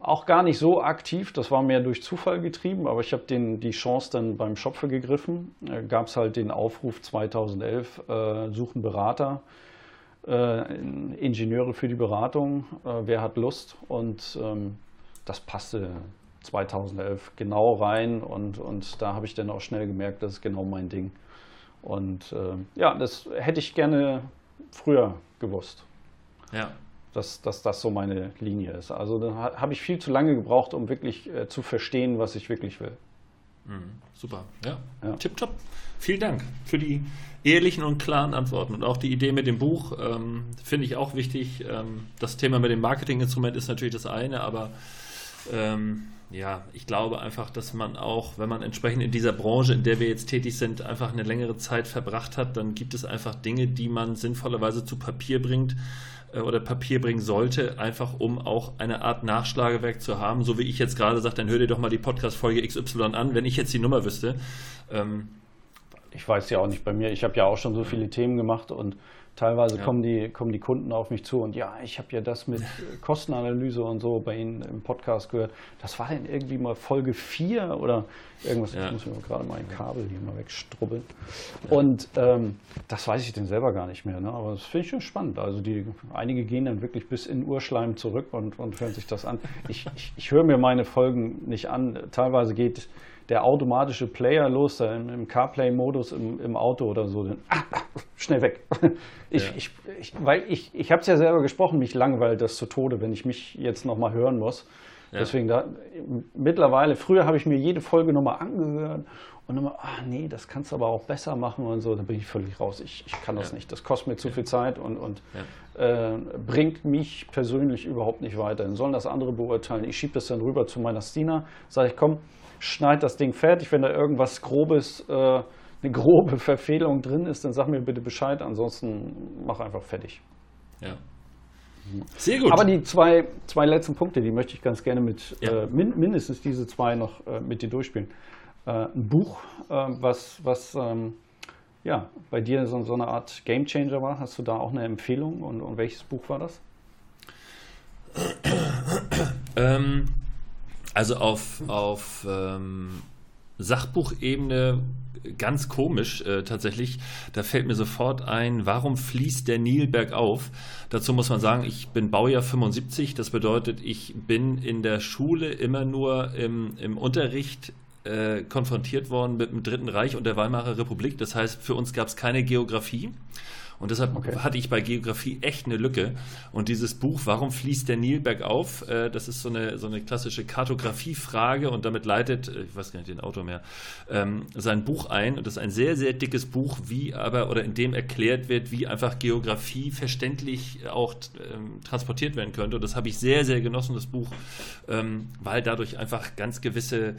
auch gar nicht so aktiv, das war mehr durch Zufall getrieben, aber ich habe die Chance dann beim Schopfe gegriffen. Äh, Gab es halt den Aufruf 2011, äh, suchen Berater. Äh, Ingenieure für die Beratung, äh, wer hat Lust und ähm, das passte 2011 genau rein und, und da habe ich dann auch schnell gemerkt, das ist genau mein Ding. Und äh, ja, das hätte ich gerne früher gewusst. Ja. Dass, dass das so meine Linie ist. Also da habe ich viel zu lange gebraucht, um wirklich äh, zu verstehen, was ich wirklich will. Mhm, super, ja. ja. Tipptopp. Vielen Dank für die ehrlichen und klaren Antworten. Und auch die Idee mit dem Buch ähm, finde ich auch wichtig. Ähm, das Thema mit dem Marketinginstrument ist natürlich das eine, aber ähm, ja, ich glaube einfach, dass man auch, wenn man entsprechend in dieser Branche, in der wir jetzt tätig sind, einfach eine längere Zeit verbracht hat, dann gibt es einfach Dinge, die man sinnvollerweise zu Papier bringt äh, oder Papier bringen sollte, einfach um auch eine Art Nachschlagewerk zu haben. So wie ich jetzt gerade sage, dann hör dir doch mal die Podcast-Folge XY an, wenn ich jetzt die Nummer wüsste. Ähm, ich weiß ja auch nicht bei mir. Ich habe ja auch schon so viele Themen gemacht und teilweise ja. kommen, die, kommen die Kunden auf mich zu und ja, ich habe ja das mit Kostenanalyse und so bei Ihnen im Podcast gehört. Das war dann irgendwie mal Folge 4 oder irgendwas. Ja. Ich muss mir gerade mal ein Kabel hier mal wegstrubbeln. Ja. Und ähm, das weiß ich denn selber gar nicht mehr. Ne? Aber das finde ich schon spannend. Also die, einige gehen dann wirklich bis in Urschleim zurück und, und hören sich das an. Ich, ich, ich höre mir meine Folgen nicht an. Teilweise geht der automatische Player los, im, im CarPlay-Modus im, im, Auto oder so, dann, ah, schnell weg. Ich, ja. ich, ich, weil ich, ich habe es ja selber gesprochen, mich langweilt das zu Tode, wenn ich mich jetzt nochmal hören muss. Ja. Deswegen da, mittlerweile, früher habe ich mir jede Folge nochmal angehört und immer, ach nee, das kannst du aber auch besser machen und so, da bin ich völlig raus. Ich, ich kann das ja. nicht. Das kostet mir zu viel Zeit und, und äh, bringt mich persönlich überhaupt nicht weiter. Dann sollen das andere beurteilen. Ich schiebe das dann rüber zu meiner Stina, sage ich, komm, schneid das Ding fertig. Wenn da irgendwas Grobes, äh, eine grobe Verfehlung drin ist, dann sag mir bitte Bescheid. Ansonsten mach einfach fertig. Ja. Sehr gut. Aber die zwei, zwei letzten Punkte, die möchte ich ganz gerne mit, ja. äh, min, mindestens diese zwei noch äh, mit dir durchspielen. Äh, ein Buch, äh, was, was ähm, ja, bei dir so, so, eine Art Game Changer war. Hast du da auch eine Empfehlung und, und welches Buch war das? ähm, also auf, auf ähm, Sachbuchebene ganz komisch äh, tatsächlich. Da fällt mir sofort ein, warum fließt der Nil bergauf? Dazu muss man sagen, ich bin Baujahr 75. Das bedeutet, ich bin in der Schule immer nur im, im Unterricht äh, konfrontiert worden mit dem Dritten Reich und der Weimarer Republik. Das heißt, für uns gab es keine Geografie. Und deshalb okay. hatte ich bei Geografie echt eine Lücke. Und dieses Buch, Warum fließt der Nil bergauf? Äh, das ist so eine, so eine klassische Kartografiefrage und damit leitet, äh, ich weiß gar nicht den Autor mehr, ähm, sein Buch ein. Und das ist ein sehr, sehr dickes Buch, wie aber, oder in dem erklärt wird, wie einfach Geografie verständlich auch ähm, transportiert werden könnte. Und das habe ich sehr, sehr genossen, das Buch, ähm, weil dadurch einfach ganz gewisse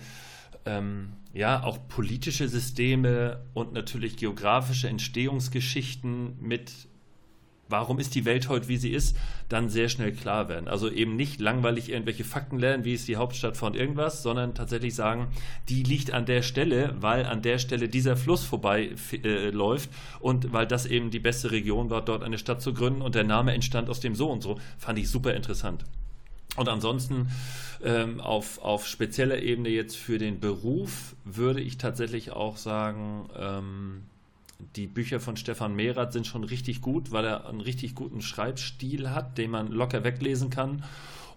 ähm, ja, auch politische Systeme und natürlich geografische Entstehungsgeschichten mit warum ist die Welt heute, wie sie ist, dann sehr schnell klar werden. Also eben nicht langweilig irgendwelche Fakten lernen, wie ist die Hauptstadt von irgendwas, sondern tatsächlich sagen, die liegt an der Stelle, weil an der Stelle dieser Fluss vorbei äh, läuft und weil das eben die beste Region war, dort eine Stadt zu gründen und der Name entstand aus dem so und so. Fand ich super interessant. Und ansonsten ähm, auf, auf spezieller Ebene jetzt für den Beruf würde ich tatsächlich auch sagen, ähm, die Bücher von Stefan Mehrath sind schon richtig gut, weil er einen richtig guten Schreibstil hat, den man locker weglesen kann.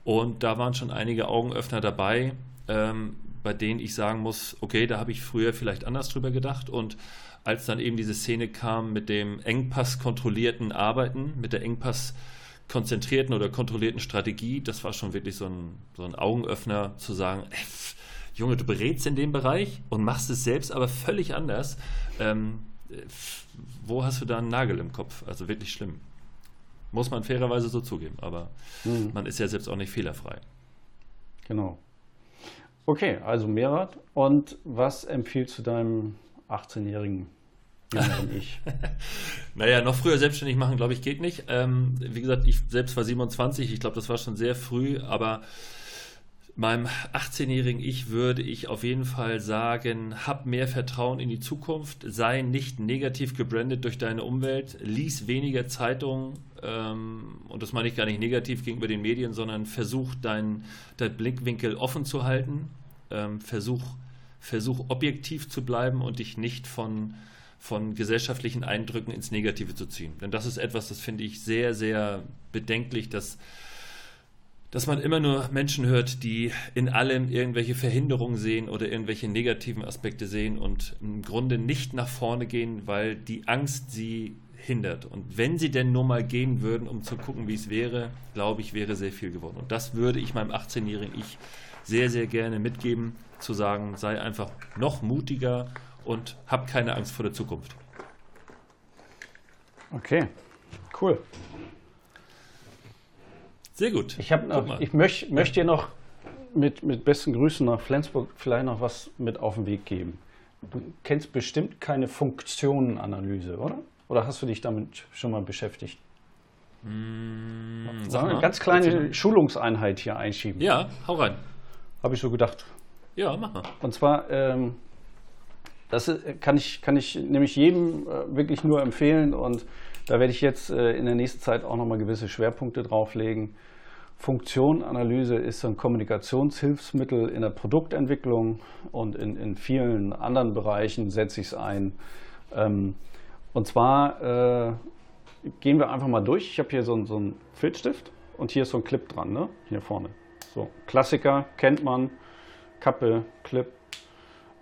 Und da waren schon einige Augenöffner dabei, ähm, bei denen ich sagen muss, okay, da habe ich früher vielleicht anders drüber gedacht. Und als dann eben diese Szene kam mit dem Engpass kontrollierten Arbeiten, mit der Engpass konzentrierten oder kontrollierten Strategie, das war schon wirklich so ein, so ein Augenöffner zu sagen, ey, Junge, du berätst in dem Bereich und machst es selbst aber völlig anders. Ähm, wo hast du da einen Nagel im Kopf? Also wirklich schlimm. Muss man fairerweise so zugeben, aber mhm. man ist ja selbst auch nicht fehlerfrei. Genau. Okay, also Mehrrad. Und was empfiehlst du deinem 18-jährigen ich? naja, noch früher selbstständig machen, glaube ich, geht nicht. Ähm, wie gesagt, ich selbst war 27, ich glaube, das war schon sehr früh, aber Meinem 18-jährigen Ich würde ich auf jeden Fall sagen, hab mehr Vertrauen in die Zukunft, sei nicht negativ gebrandet durch deine Umwelt, lies weniger Zeitungen, ähm, und das meine ich gar nicht negativ gegenüber den Medien, sondern versuch deinen dein Blickwinkel offen zu halten, ähm, versuch, versuch objektiv zu bleiben und dich nicht von, von gesellschaftlichen Eindrücken ins Negative zu ziehen. Denn das ist etwas, das finde ich sehr, sehr bedenklich, dass dass man immer nur Menschen hört, die in allem irgendwelche Verhinderungen sehen oder irgendwelche negativen Aspekte sehen und im Grunde nicht nach vorne gehen, weil die Angst sie hindert. Und wenn sie denn nur mal gehen würden, um zu gucken, wie es wäre, glaube ich, wäre sehr viel geworden. Und das würde ich meinem 18-jährigen Ich sehr, sehr gerne mitgeben, zu sagen, sei einfach noch mutiger und hab keine Angst vor der Zukunft. Okay, cool. Sehr gut. Ich, noch, ich möch, möchte dir noch mit, mit besten Grüßen nach Flensburg vielleicht noch was mit auf den Weg geben. Du kennst bestimmt keine Funktionenanalyse, oder? Oder hast du dich damit schon mal beschäftigt? Mmh, sag eine ganz kleine Schulungseinheit hier einschieben. Ja, hau rein. Habe ich so gedacht. Ja, mach mal. Und zwar, ähm, das kann ich, kann ich nämlich jedem äh, wirklich nur empfehlen und da werde ich jetzt äh, in der nächsten Zeit auch nochmal gewisse Schwerpunkte drauflegen. Funktionanalyse ist ein Kommunikationshilfsmittel in der Produktentwicklung und in, in vielen anderen Bereichen setze ich es ein. Ähm, und zwar äh, gehen wir einfach mal durch. Ich habe hier so, so einen Filzstift und hier ist so ein Clip dran, ne? hier vorne. So, Klassiker kennt man, Kappe, Clip.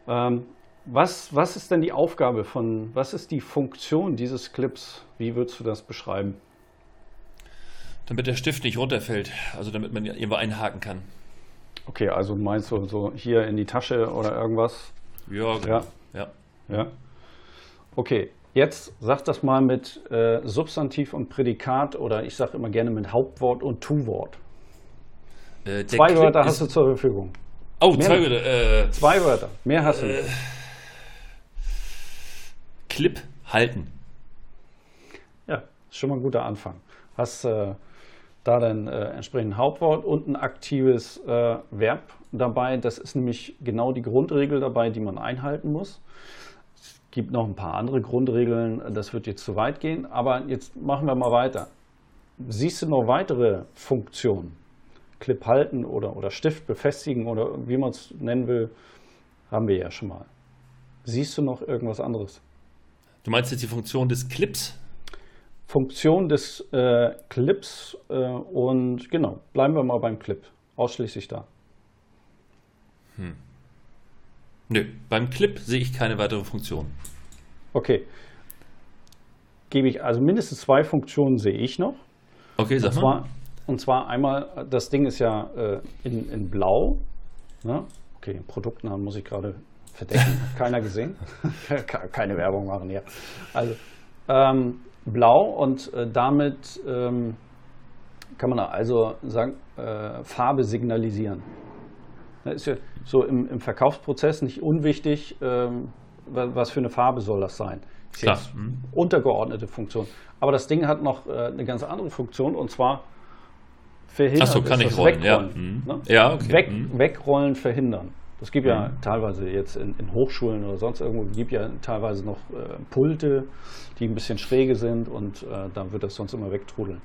Ähm, was, was ist denn die Aufgabe von, was ist die Funktion dieses Clips? Wie würdest du das beschreiben? Damit der Stift nicht runterfällt, also damit man irgendwo einhaken kann. Okay, also meinst du so hier in die Tasche oder irgendwas? Ja, genau. Ja. ja. ja. Okay, jetzt sag das mal mit äh, Substantiv und Prädikat oder ich sage immer gerne mit Hauptwort und Tu-Wort. Äh, zwei Wörter hast du zur Verfügung. Oh, Mehr zwei Wörter. Äh, zwei Wörter. Mehr hast du nicht. Äh, Clip halten. Ja, ist schon mal ein guter Anfang. Hast äh, da dann äh, entsprechend Hauptwort und ein aktives äh, Verb dabei. Das ist nämlich genau die Grundregel dabei, die man einhalten muss. Es gibt noch ein paar andere Grundregeln, das wird jetzt zu weit gehen, aber jetzt machen wir mal weiter. Siehst du noch weitere Funktionen? Clip halten oder, oder Stift befestigen oder wie man es nennen will, haben wir ja schon mal. Siehst du noch irgendwas anderes? Du meinst jetzt die Funktion des Clips? Funktion des äh, Clips äh, und genau, bleiben wir mal beim Clip. Ausschließlich da. Hm. Nö, beim Clip sehe ich keine weitere Funktion. Okay. Gebe ich, also mindestens zwei Funktionen sehe ich noch. Okay, sag und mal. Zwar, und zwar einmal, das Ding ist ja äh, in, in Blau. Ne? Okay, Produktnamen muss ich gerade verdecken. Keiner gesehen. Keine Werbung machen hier. Also ähm, blau und äh, damit ähm, kann man also sagen, äh, Farbe signalisieren. Das ist ja so im, im Verkaufsprozess nicht unwichtig, ähm, was für eine Farbe soll das sein? Ist Klar. jetzt mhm. untergeordnete Funktion. Aber das Ding hat noch äh, eine ganz andere Funktion und zwar verhindern. Achso, kann ich rollen, Wegrollen, ja. Mhm. Ne? ja okay. Weg, mhm. Wegrollen, verhindern. Es gibt ja mhm. teilweise jetzt in, in, Hochschulen oder sonst irgendwo, gibt ja teilweise noch äh, Pulte, die ein bisschen schräge sind und äh, dann wird das sonst immer wegtrudeln.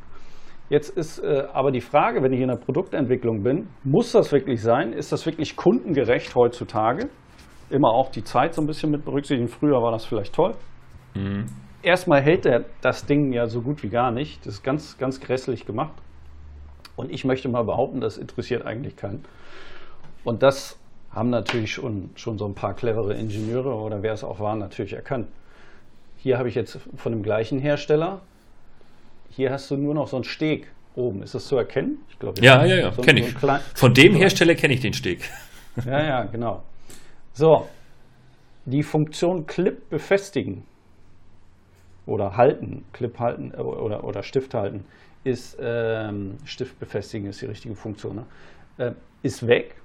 Jetzt ist äh, aber die Frage, wenn ich in der Produktentwicklung bin, muss das wirklich sein? Ist das wirklich kundengerecht heutzutage? Immer auch die Zeit so ein bisschen mit berücksichtigen. Früher war das vielleicht toll. Mhm. Erstmal hält er das Ding ja so gut wie gar nicht. Das ist ganz, ganz grässlich gemacht. Und ich möchte mal behaupten, das interessiert eigentlich keinen. Und das haben natürlich schon, schon so ein paar clevere Ingenieure oder wer es auch war, natürlich erkannt. Hier habe ich jetzt von dem gleichen Hersteller, hier hast du nur noch so einen Steg oben. Ist das zu erkennen? Ich glaube, ja, ja, ja, so, kenne so ich. Klein, von dem so Hersteller kenne ich den Steg. Ja, ja, genau. So, die Funktion Clip befestigen oder halten, Clip halten äh, oder, oder Stift halten, ist ähm, Stift befestigen ist die richtige Funktion, ne? äh, ist weg,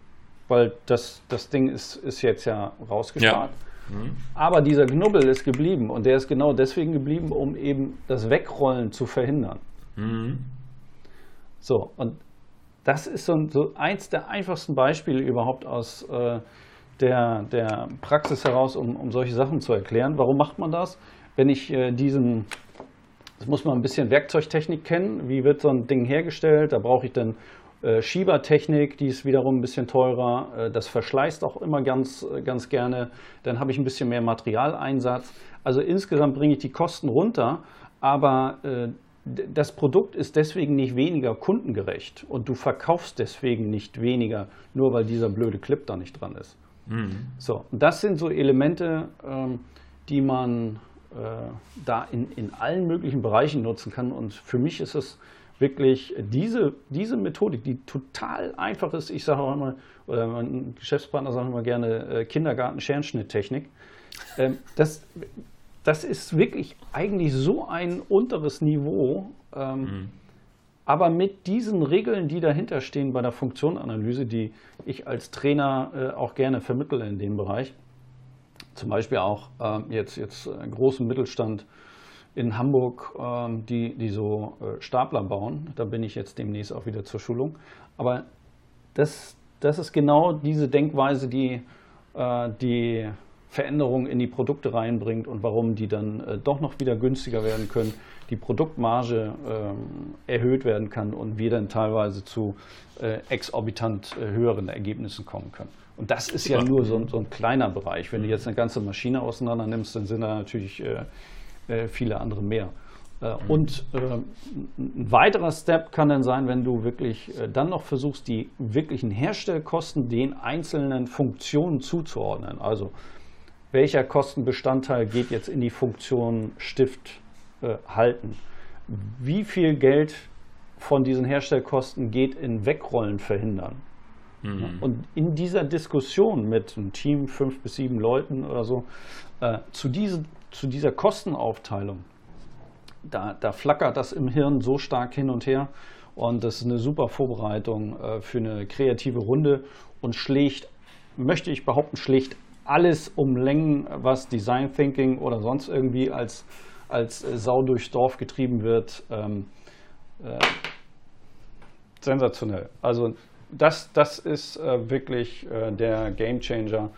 weil das, das Ding ist, ist jetzt ja rausgespart. Ja. Mhm. Aber dieser Knubbel ist geblieben und der ist genau deswegen geblieben, um eben das Wegrollen zu verhindern. Mhm. So, und das ist so, so, eins der einfachsten Beispiele überhaupt aus äh, der, der Praxis heraus, um, um solche Sachen zu erklären. Warum macht man das? Wenn ich äh, diesen, das muss man ein bisschen Werkzeugtechnik kennen, wie wird so ein Ding hergestellt, da brauche ich dann Schiebertechnik, die ist wiederum ein bisschen teurer. Äh, das verschleißt auch immer ganz, äh, ganz gerne. Dann habe ich ein bisschen mehr Materialeinsatz. Also insgesamt bringe ich die Kosten runter, aber das Produkt ist deswegen nicht weniger kundengerecht und du verkaufst deswegen nicht weniger, nur weil dieser blöde Clip da nicht dran ist. Mhm. So, das sind so Elemente, ähm, die man da in, in allen möglichen Bereichen nutzen kann. Und für mich ist es wirklich diese, diese Methodik, die total einfach ist, ich sage auch immer, oder mein Geschäftspartner sagt immer gerne äh, Kindergarten-Scherenschnitttechnik, ähm, das, das ist wirklich eigentlich so ein unteres Niveau, ähm, mhm. aber mit diesen Regeln, die dahinter stehen bei der Funktionanalyse, die ich als Trainer äh, auch gerne vermittle in dem Bereich, zum Beispiel auch äh, jetzt, jetzt äh, großen Mittelstand, in Hamburg, ähm, die, die so äh, Stapler bauen. Da bin ich jetzt demnächst auch wieder zur Schulung. Aber das, das ist genau diese Denkweise, die äh, die Veränderung in die Produkte reinbringt und warum die dann äh, doch noch wieder günstiger werden können, die Produktmarge ähm, erhöht werden kann und wir dann teilweise zu exorbitant höheren Ergebnissen kommen können. Und das ist ja nur so, so, ein kleiner Bereich. Wenn du jetzt eine ganze Maschine auseinander nimmst, dann sind da natürlich viele andere mehr. Äh. Und äh, ein weiterer Step kann dann sein, wenn du wirklich dann noch versuchst, die wirklichen Herstellkosten den einzelnen Funktionen zuzuordnen. Also welcher Kostenbestandteil geht jetzt in die Funktion Stift äh, halten? Wie viel Geld von diesen Herstellkosten geht in Wegrollen verhindern? Mhm. Und in dieser Diskussion mit einem Team, fünf bis sieben Leuten oder so, äh, zu diesen zu dieser Kostenaufteilung, da, da flackert das im Hirn so stark hin und her. Und das ist eine super Vorbereitung äh, für eine kreative Runde und schlägt, möchte ich behaupten, schlägt alles um Längen, was Design Thinking oder sonst irgendwie als, als äh, Sau durchs Dorf getrieben wird. Ähm, äh, sensationell. Also das, das ist äh, wirklich äh, der Game Changer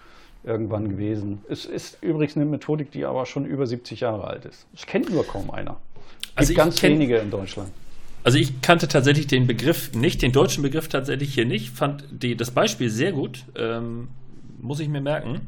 irgendwann gewesen. Es ist übrigens eine Methodik, die aber schon über 70 Jahre alt ist. Das kennt nur kaum einer. Es also gibt ganz kenn, wenige in Deutschland. Also ich kannte tatsächlich den Begriff nicht, den deutschen Begriff tatsächlich hier nicht, fand die, das Beispiel sehr gut, ähm, muss ich mir merken.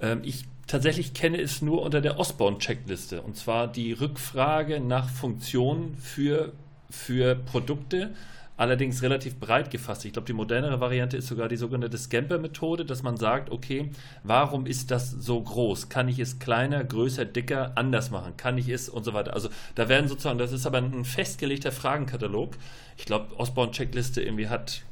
Ähm, ich tatsächlich kenne es nur unter der Osborne-Checkliste und zwar die Rückfrage nach Funktionen für, für Produkte allerdings relativ breit gefasst. Ich glaube, die modernere Variante ist sogar die sogenannte Scamper-Methode, dass man sagt, okay, warum ist das so groß? Kann ich es kleiner, größer, dicker, anders machen? Kann ich es und so weiter? Also da werden sozusagen, das ist aber ein festgelegter Fragenkatalog. Ich glaube, Osborne-Checkliste irgendwie hat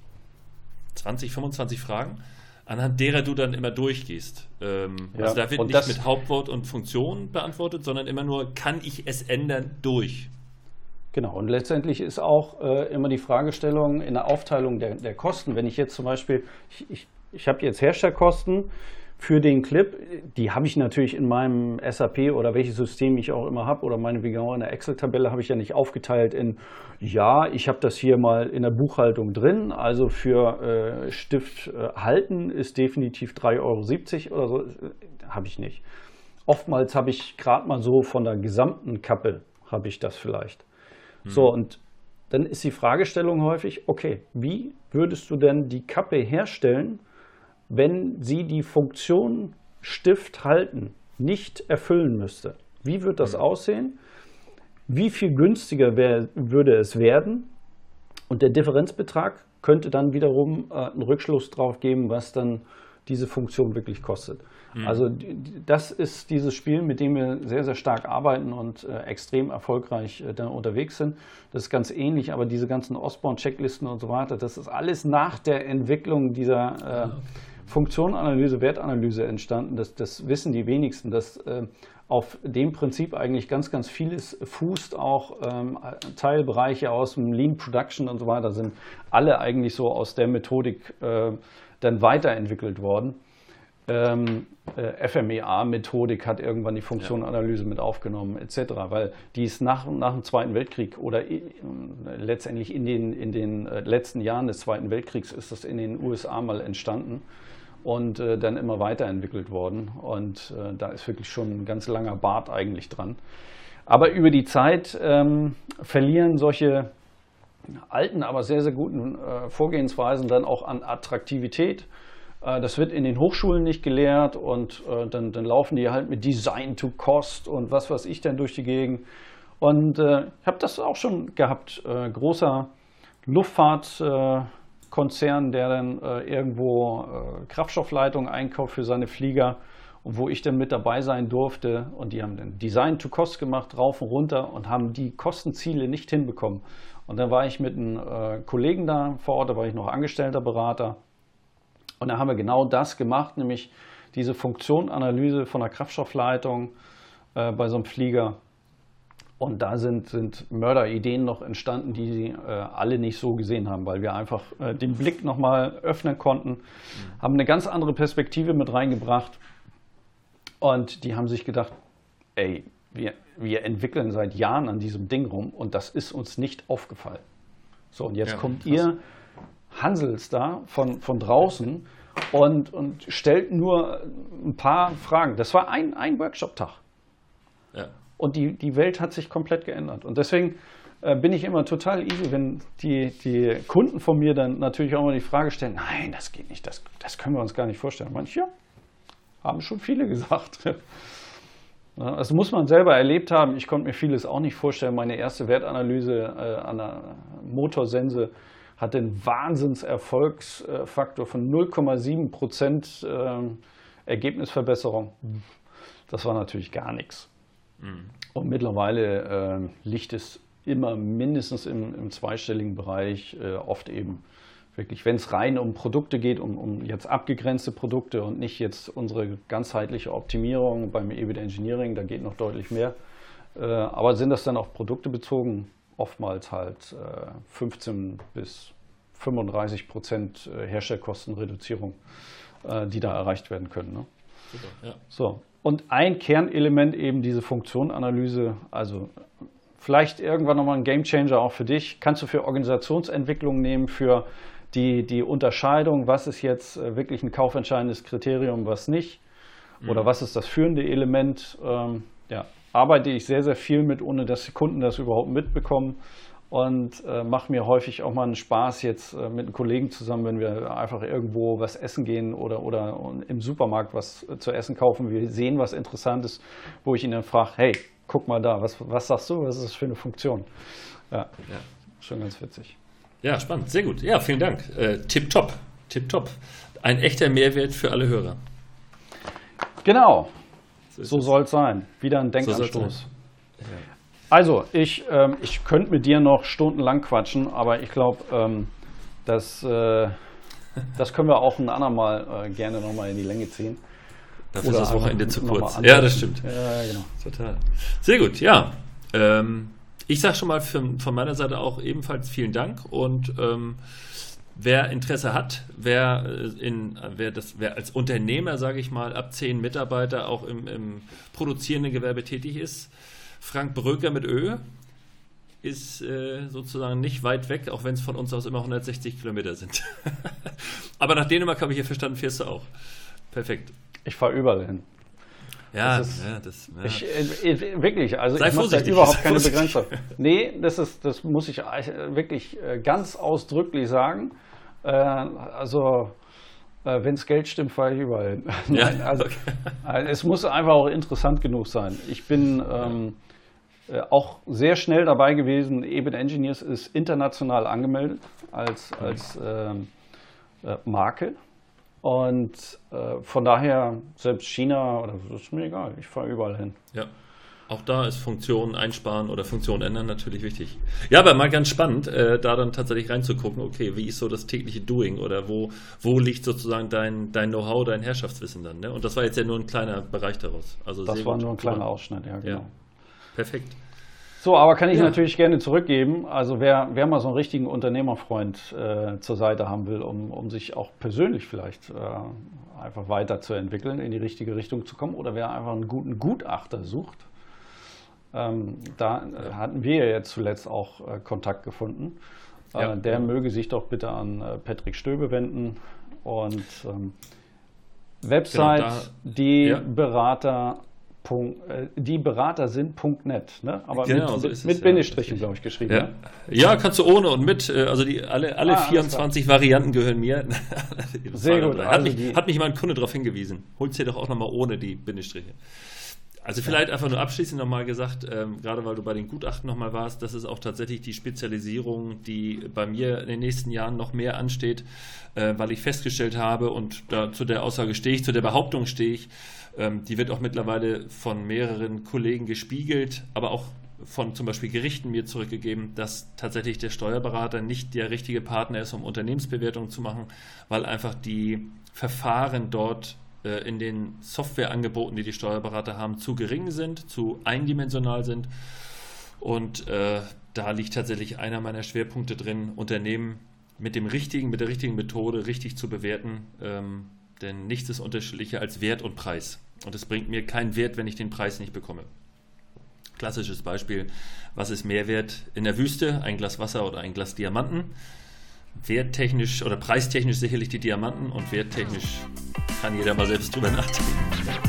20, 25 Fragen anhand derer du dann immer durchgehst. Ähm, ja, also da wird nicht mit Hauptwort und Funktion beantwortet, sondern immer nur, kann ich es ändern durch? Genau, und letztendlich ist auch äh, immer die Fragestellung in der Aufteilung der, der Kosten. Wenn ich jetzt zum Beispiel, ich, ich, ich habe jetzt Herstellkosten für den Clip. Die habe ich natürlich in meinem SAP oder welches System ich auch immer habe oder meine auch in der Excel-Tabelle habe ich ja nicht aufgeteilt in, ja, ich habe das hier mal in der Buchhaltung drin. Also für äh, Stift äh, halten ist definitiv 3,70 Euro oder so. Äh, habe ich nicht. Oftmals habe ich gerade mal so von der gesamten Kappe habe ich das vielleicht. So, und dann ist die Fragestellung häufig, okay, wie würdest du denn die Kappe herstellen, wenn sie die Funktion Stift halten nicht erfüllen müsste? Wie wird das mhm. aussehen? Wie viel günstiger wär, würde es werden? Und der Differenzbetrag könnte dann wiederum äh, einen Rückschluss darauf geben, was dann diese Funktion wirklich kostet. Mhm. Also das ist dieses Spiel, mit dem wir sehr, sehr stark arbeiten und äh, extrem erfolgreich äh, dann unterwegs sind. Das ist ganz ähnlich, aber diese ganzen Osborne-Checklisten und so weiter, das ist alles nach der Entwicklung dieser äh. Funktionanalyse, Wertanalyse entstanden. Das, das wissen die wenigsten, dass äh, auf dem Prinzip eigentlich ganz, ganz vieles fußt. Auch ähm, Teilbereiche aus dem Lean Production und so weiter sind alle eigentlich so aus der Methodik äh, dann weiterentwickelt worden. Ähm, äh, FMEA-Methodik hat irgendwann die Funktionanalyse ja. mit aufgenommen, etc., weil die ist nach, nach dem Zweiten Weltkrieg oder äh, letztendlich in den, in den äh, letzten Jahren des Zweiten Weltkriegs ist das in den USA mal entstanden und äh, dann immer weiterentwickelt worden. Und äh, da ist wirklich schon ein ganz langer Bart eigentlich dran. Aber über die Zeit ähm, verlieren solche alten, aber sehr, sehr guten äh, Vorgehensweisen dann auch an Attraktivität. Äh, das wird in den Hochschulen nicht gelehrt und äh, dann, dann, laufen die halt mit Design to Cost und was weiß ich denn durch die Gegend. Und äh, ich habe das auch schon gehabt. Äh, großer Luftfahrtkonzern, der dann äh, irgendwo Kraftstoffleitungen einkauft für seine Flieger und wo ich dann mit dabei sein durfte. Und die haben dann Design to Cost gemacht, rauf und runter und haben die Kostenziele nicht hinbekommen. Und dann war ich mit einem äh, Kollegen da vor Ort, da war ich noch angestellter Berater. Und da haben wir genau das gemacht, nämlich diese Funktionanalyse von der Kraftstoffleitung äh, bei so einem Flieger. Und da sind, sind Mörderideen noch entstanden, die sie äh, alle nicht so gesehen haben, weil wir einfach äh, den Blick nochmal öffnen konnten, mhm. haben eine ganz andere Perspektive mit reingebracht. Und die haben sich gedacht, ey, wir, wir entwickeln seit Jahren an diesem Ding rum und das ist uns nicht aufgefallen. So, und jetzt ja, kommt krass. ihr Hansels da von, von draußen und, und stellt nur ein paar Fragen. Das war ein, ein Workshop-Tag. Ja. Und die, die Welt hat sich komplett geändert. Und deswegen äh, bin ich immer total easy, wenn die, die Kunden von mir dann natürlich auch mal die Frage stellen, nein, das geht nicht, das, das können wir uns gar nicht vorstellen. Manche, ja, haben schon viele gesagt. Das muss man selber erlebt haben. Ich konnte mir vieles auch nicht vorstellen. Meine erste Wertanalyse äh, an der Motorsense hatte einen Wahnsinnserfolgsfaktor von 0,7 Prozent äh, Ergebnisverbesserung. Das war natürlich gar nichts. Mhm. Und mittlerweile äh, liegt es immer mindestens im, im zweistelligen Bereich, oft eben wirklich, wenn es rein um Produkte geht, um, um, jetzt abgegrenzte Produkte und nicht jetzt unsere ganzheitliche Optimierung beim EBIT Engineering, da geht noch deutlich mehr. Äh, aber sind das dann auf Produkte bezogen? Oftmals halt äh, 15 bis 35 Prozent äh, Herstellkostenreduzierung, äh, die da erreicht werden können. Ne? Super, ja. So. Und ein Kernelement eben diese Funktionanalyse, also vielleicht irgendwann nochmal ein Gamechanger auch für dich, kannst du für Organisationsentwicklung nehmen, für die, die Unterscheidung, was ist jetzt äh, wirklich ein kaufentscheidendes Kriterium, was nicht, mhm. oder was ist das führende Element, ähm, ja, arbeite ich sehr, sehr viel mit, ohne dass die Kunden das überhaupt mitbekommen und äh, mache mir häufig auch mal einen Spaß jetzt äh, mit einem Kollegen zusammen, wenn wir einfach irgendwo was essen gehen oder, oder im Supermarkt was äh, zu essen kaufen. Wir sehen was Interessantes, wo ich ihn dann frage, hey, guck mal da, was, was sagst du, was ist das für eine Funktion? Ja, ja. schon ganz witzig. Ja, spannend, sehr gut. Ja, vielen Dank. Äh, tipptopp, tipptopp. Ein echter Mehrwert für alle Hörer. Genau, so, soll es sein. Wieder ein Denkanstoß. So ja. Also, ich, ähm, ich könnte mit dir noch stundenlang quatschen, aber ich glaube, ähm, das, äh, das können wir auch ein andermal äh, gerne nochmal in die Länge ziehen. Dafür ist das Wochenende zu kurz. Ja, das stimmt. Ja, genau. Total. Sehr gut, ja. Ähm, ich sage schon mal für, von meiner Seite auch ebenfalls vielen Dank und ähm, wer Interesse hat, wer, äh, in, wer, das, wer als Unternehmer, sage ich mal, ab zehn Mitarbeiter auch im, im produzierenden Gewerbe tätig ist, Frank Bröker mit Ö ist äh, sozusagen nicht weit weg, auch wenn es von uns aus immer 160 Kilometer sind. Aber nach Dänemark habe ich hier verstanden, fährst du auch. Perfekt. Ich fahre überall hin. Ja, das ist, ja, das, ja. Ich, äh, wirklich, also Sei ich mache da überhaupt keine vorsichtig. Begrenzung. Nee, das, ist, das muss ich äh, wirklich äh, ganz ausdrücklich sagen. Äh, also, äh, wenn es Geld stimmt, fahre ich überall hin. Ja, also, okay. äh, es muss einfach auch interessant genug sein. Ich bin ähm, äh, auch sehr schnell dabei gewesen. Eben Engineers ist international angemeldet als, als ähm, äh, Marke. Und äh, von daher, selbst China, oder das ist mir egal, ich fahre überall hin. Ja. Auch da ist Funktion einsparen oder Funktion ändern natürlich wichtig. Ja, aber mal ganz spannend, äh, da dann tatsächlich reinzugucken, okay, wie ist so das tägliche Doing oder wo, wo liegt sozusagen dein, dein Know-how, dein Herrschaftswissen dann? Ne? Und das war jetzt ja nur ein kleiner Bereich daraus. Also Das war nur ein kleiner Ausschnitt, ja, genau. Ja. Perfekt. So, aber kann ich Ja. natürlich gerne zurückgeben. Also wer, wer mal so einen richtigen Unternehmerfreund äh, zur Seite haben will, um, um sich auch persönlich vielleicht äh, einfach weiterzuentwickeln, in die richtige Richtung zu kommen, oder wer einfach einen guten Gutachter sucht, ähm, da äh, hatten wir ja jetzt zuletzt auch äh, Kontakt gefunden. Ja. Äh, der möge sich doch bitte an äh, Patrick Stöbe wenden und ähm, Website, Genau, da- die ja. Berater. Äh, die Berater sind.net, ne? aber Genau, mit, so es, mit ja, Bindestrichen, glaube ich, geschrieben. Ja. Ne? ja, kannst du ohne und mit. äh, Also die, alle, alle Ah, alles 24 Varianten gehören mir. Sehr gut, Hat, also mich, hat mich mal ein Kunde darauf hingewiesen. Hol's dir doch auch nochmal ohne die Bindestriche. Also vielleicht einfach nur abschließend nochmal gesagt, ähm, gerade weil du bei den Gutachten nochmal warst, das ist auch tatsächlich die Spezialisierung, die bei mir in den nächsten Jahren noch mehr ansteht, äh, weil ich festgestellt habe und da, zu der Aussage stehe ich, zu der Behauptung stehe ich, ähm, die wird auch mittlerweile von mehreren Kollegen gespiegelt, aber auch von zum Beispiel Gerichten mir zurückgegeben, dass tatsächlich der Steuerberater nicht der richtige Partner ist, um Unternehmensbewertungen zu machen, weil einfach die Verfahren dort äh, in den Softwareangeboten, die die Steuerberater haben, zu gering sind, zu eindimensional sind. Und äh, da liegt tatsächlich einer meiner Schwerpunkte drin, Unternehmen mit dem richtigen, mit der richtigen Methode richtig zu bewerten. Ähm, denn nichts ist unterschiedlicher als Wert und Preis. Und es bringt mir keinen Wert, wenn ich den Preis nicht bekomme. Klassisches Beispiel, was ist Mehrwert in der Wüste? Ein Glas Wasser oder ein Glas Diamanten? Werttechnisch oder preistechnisch sicherlich die Diamanten und werttechnisch kann jeder mal selbst drüber nachdenken.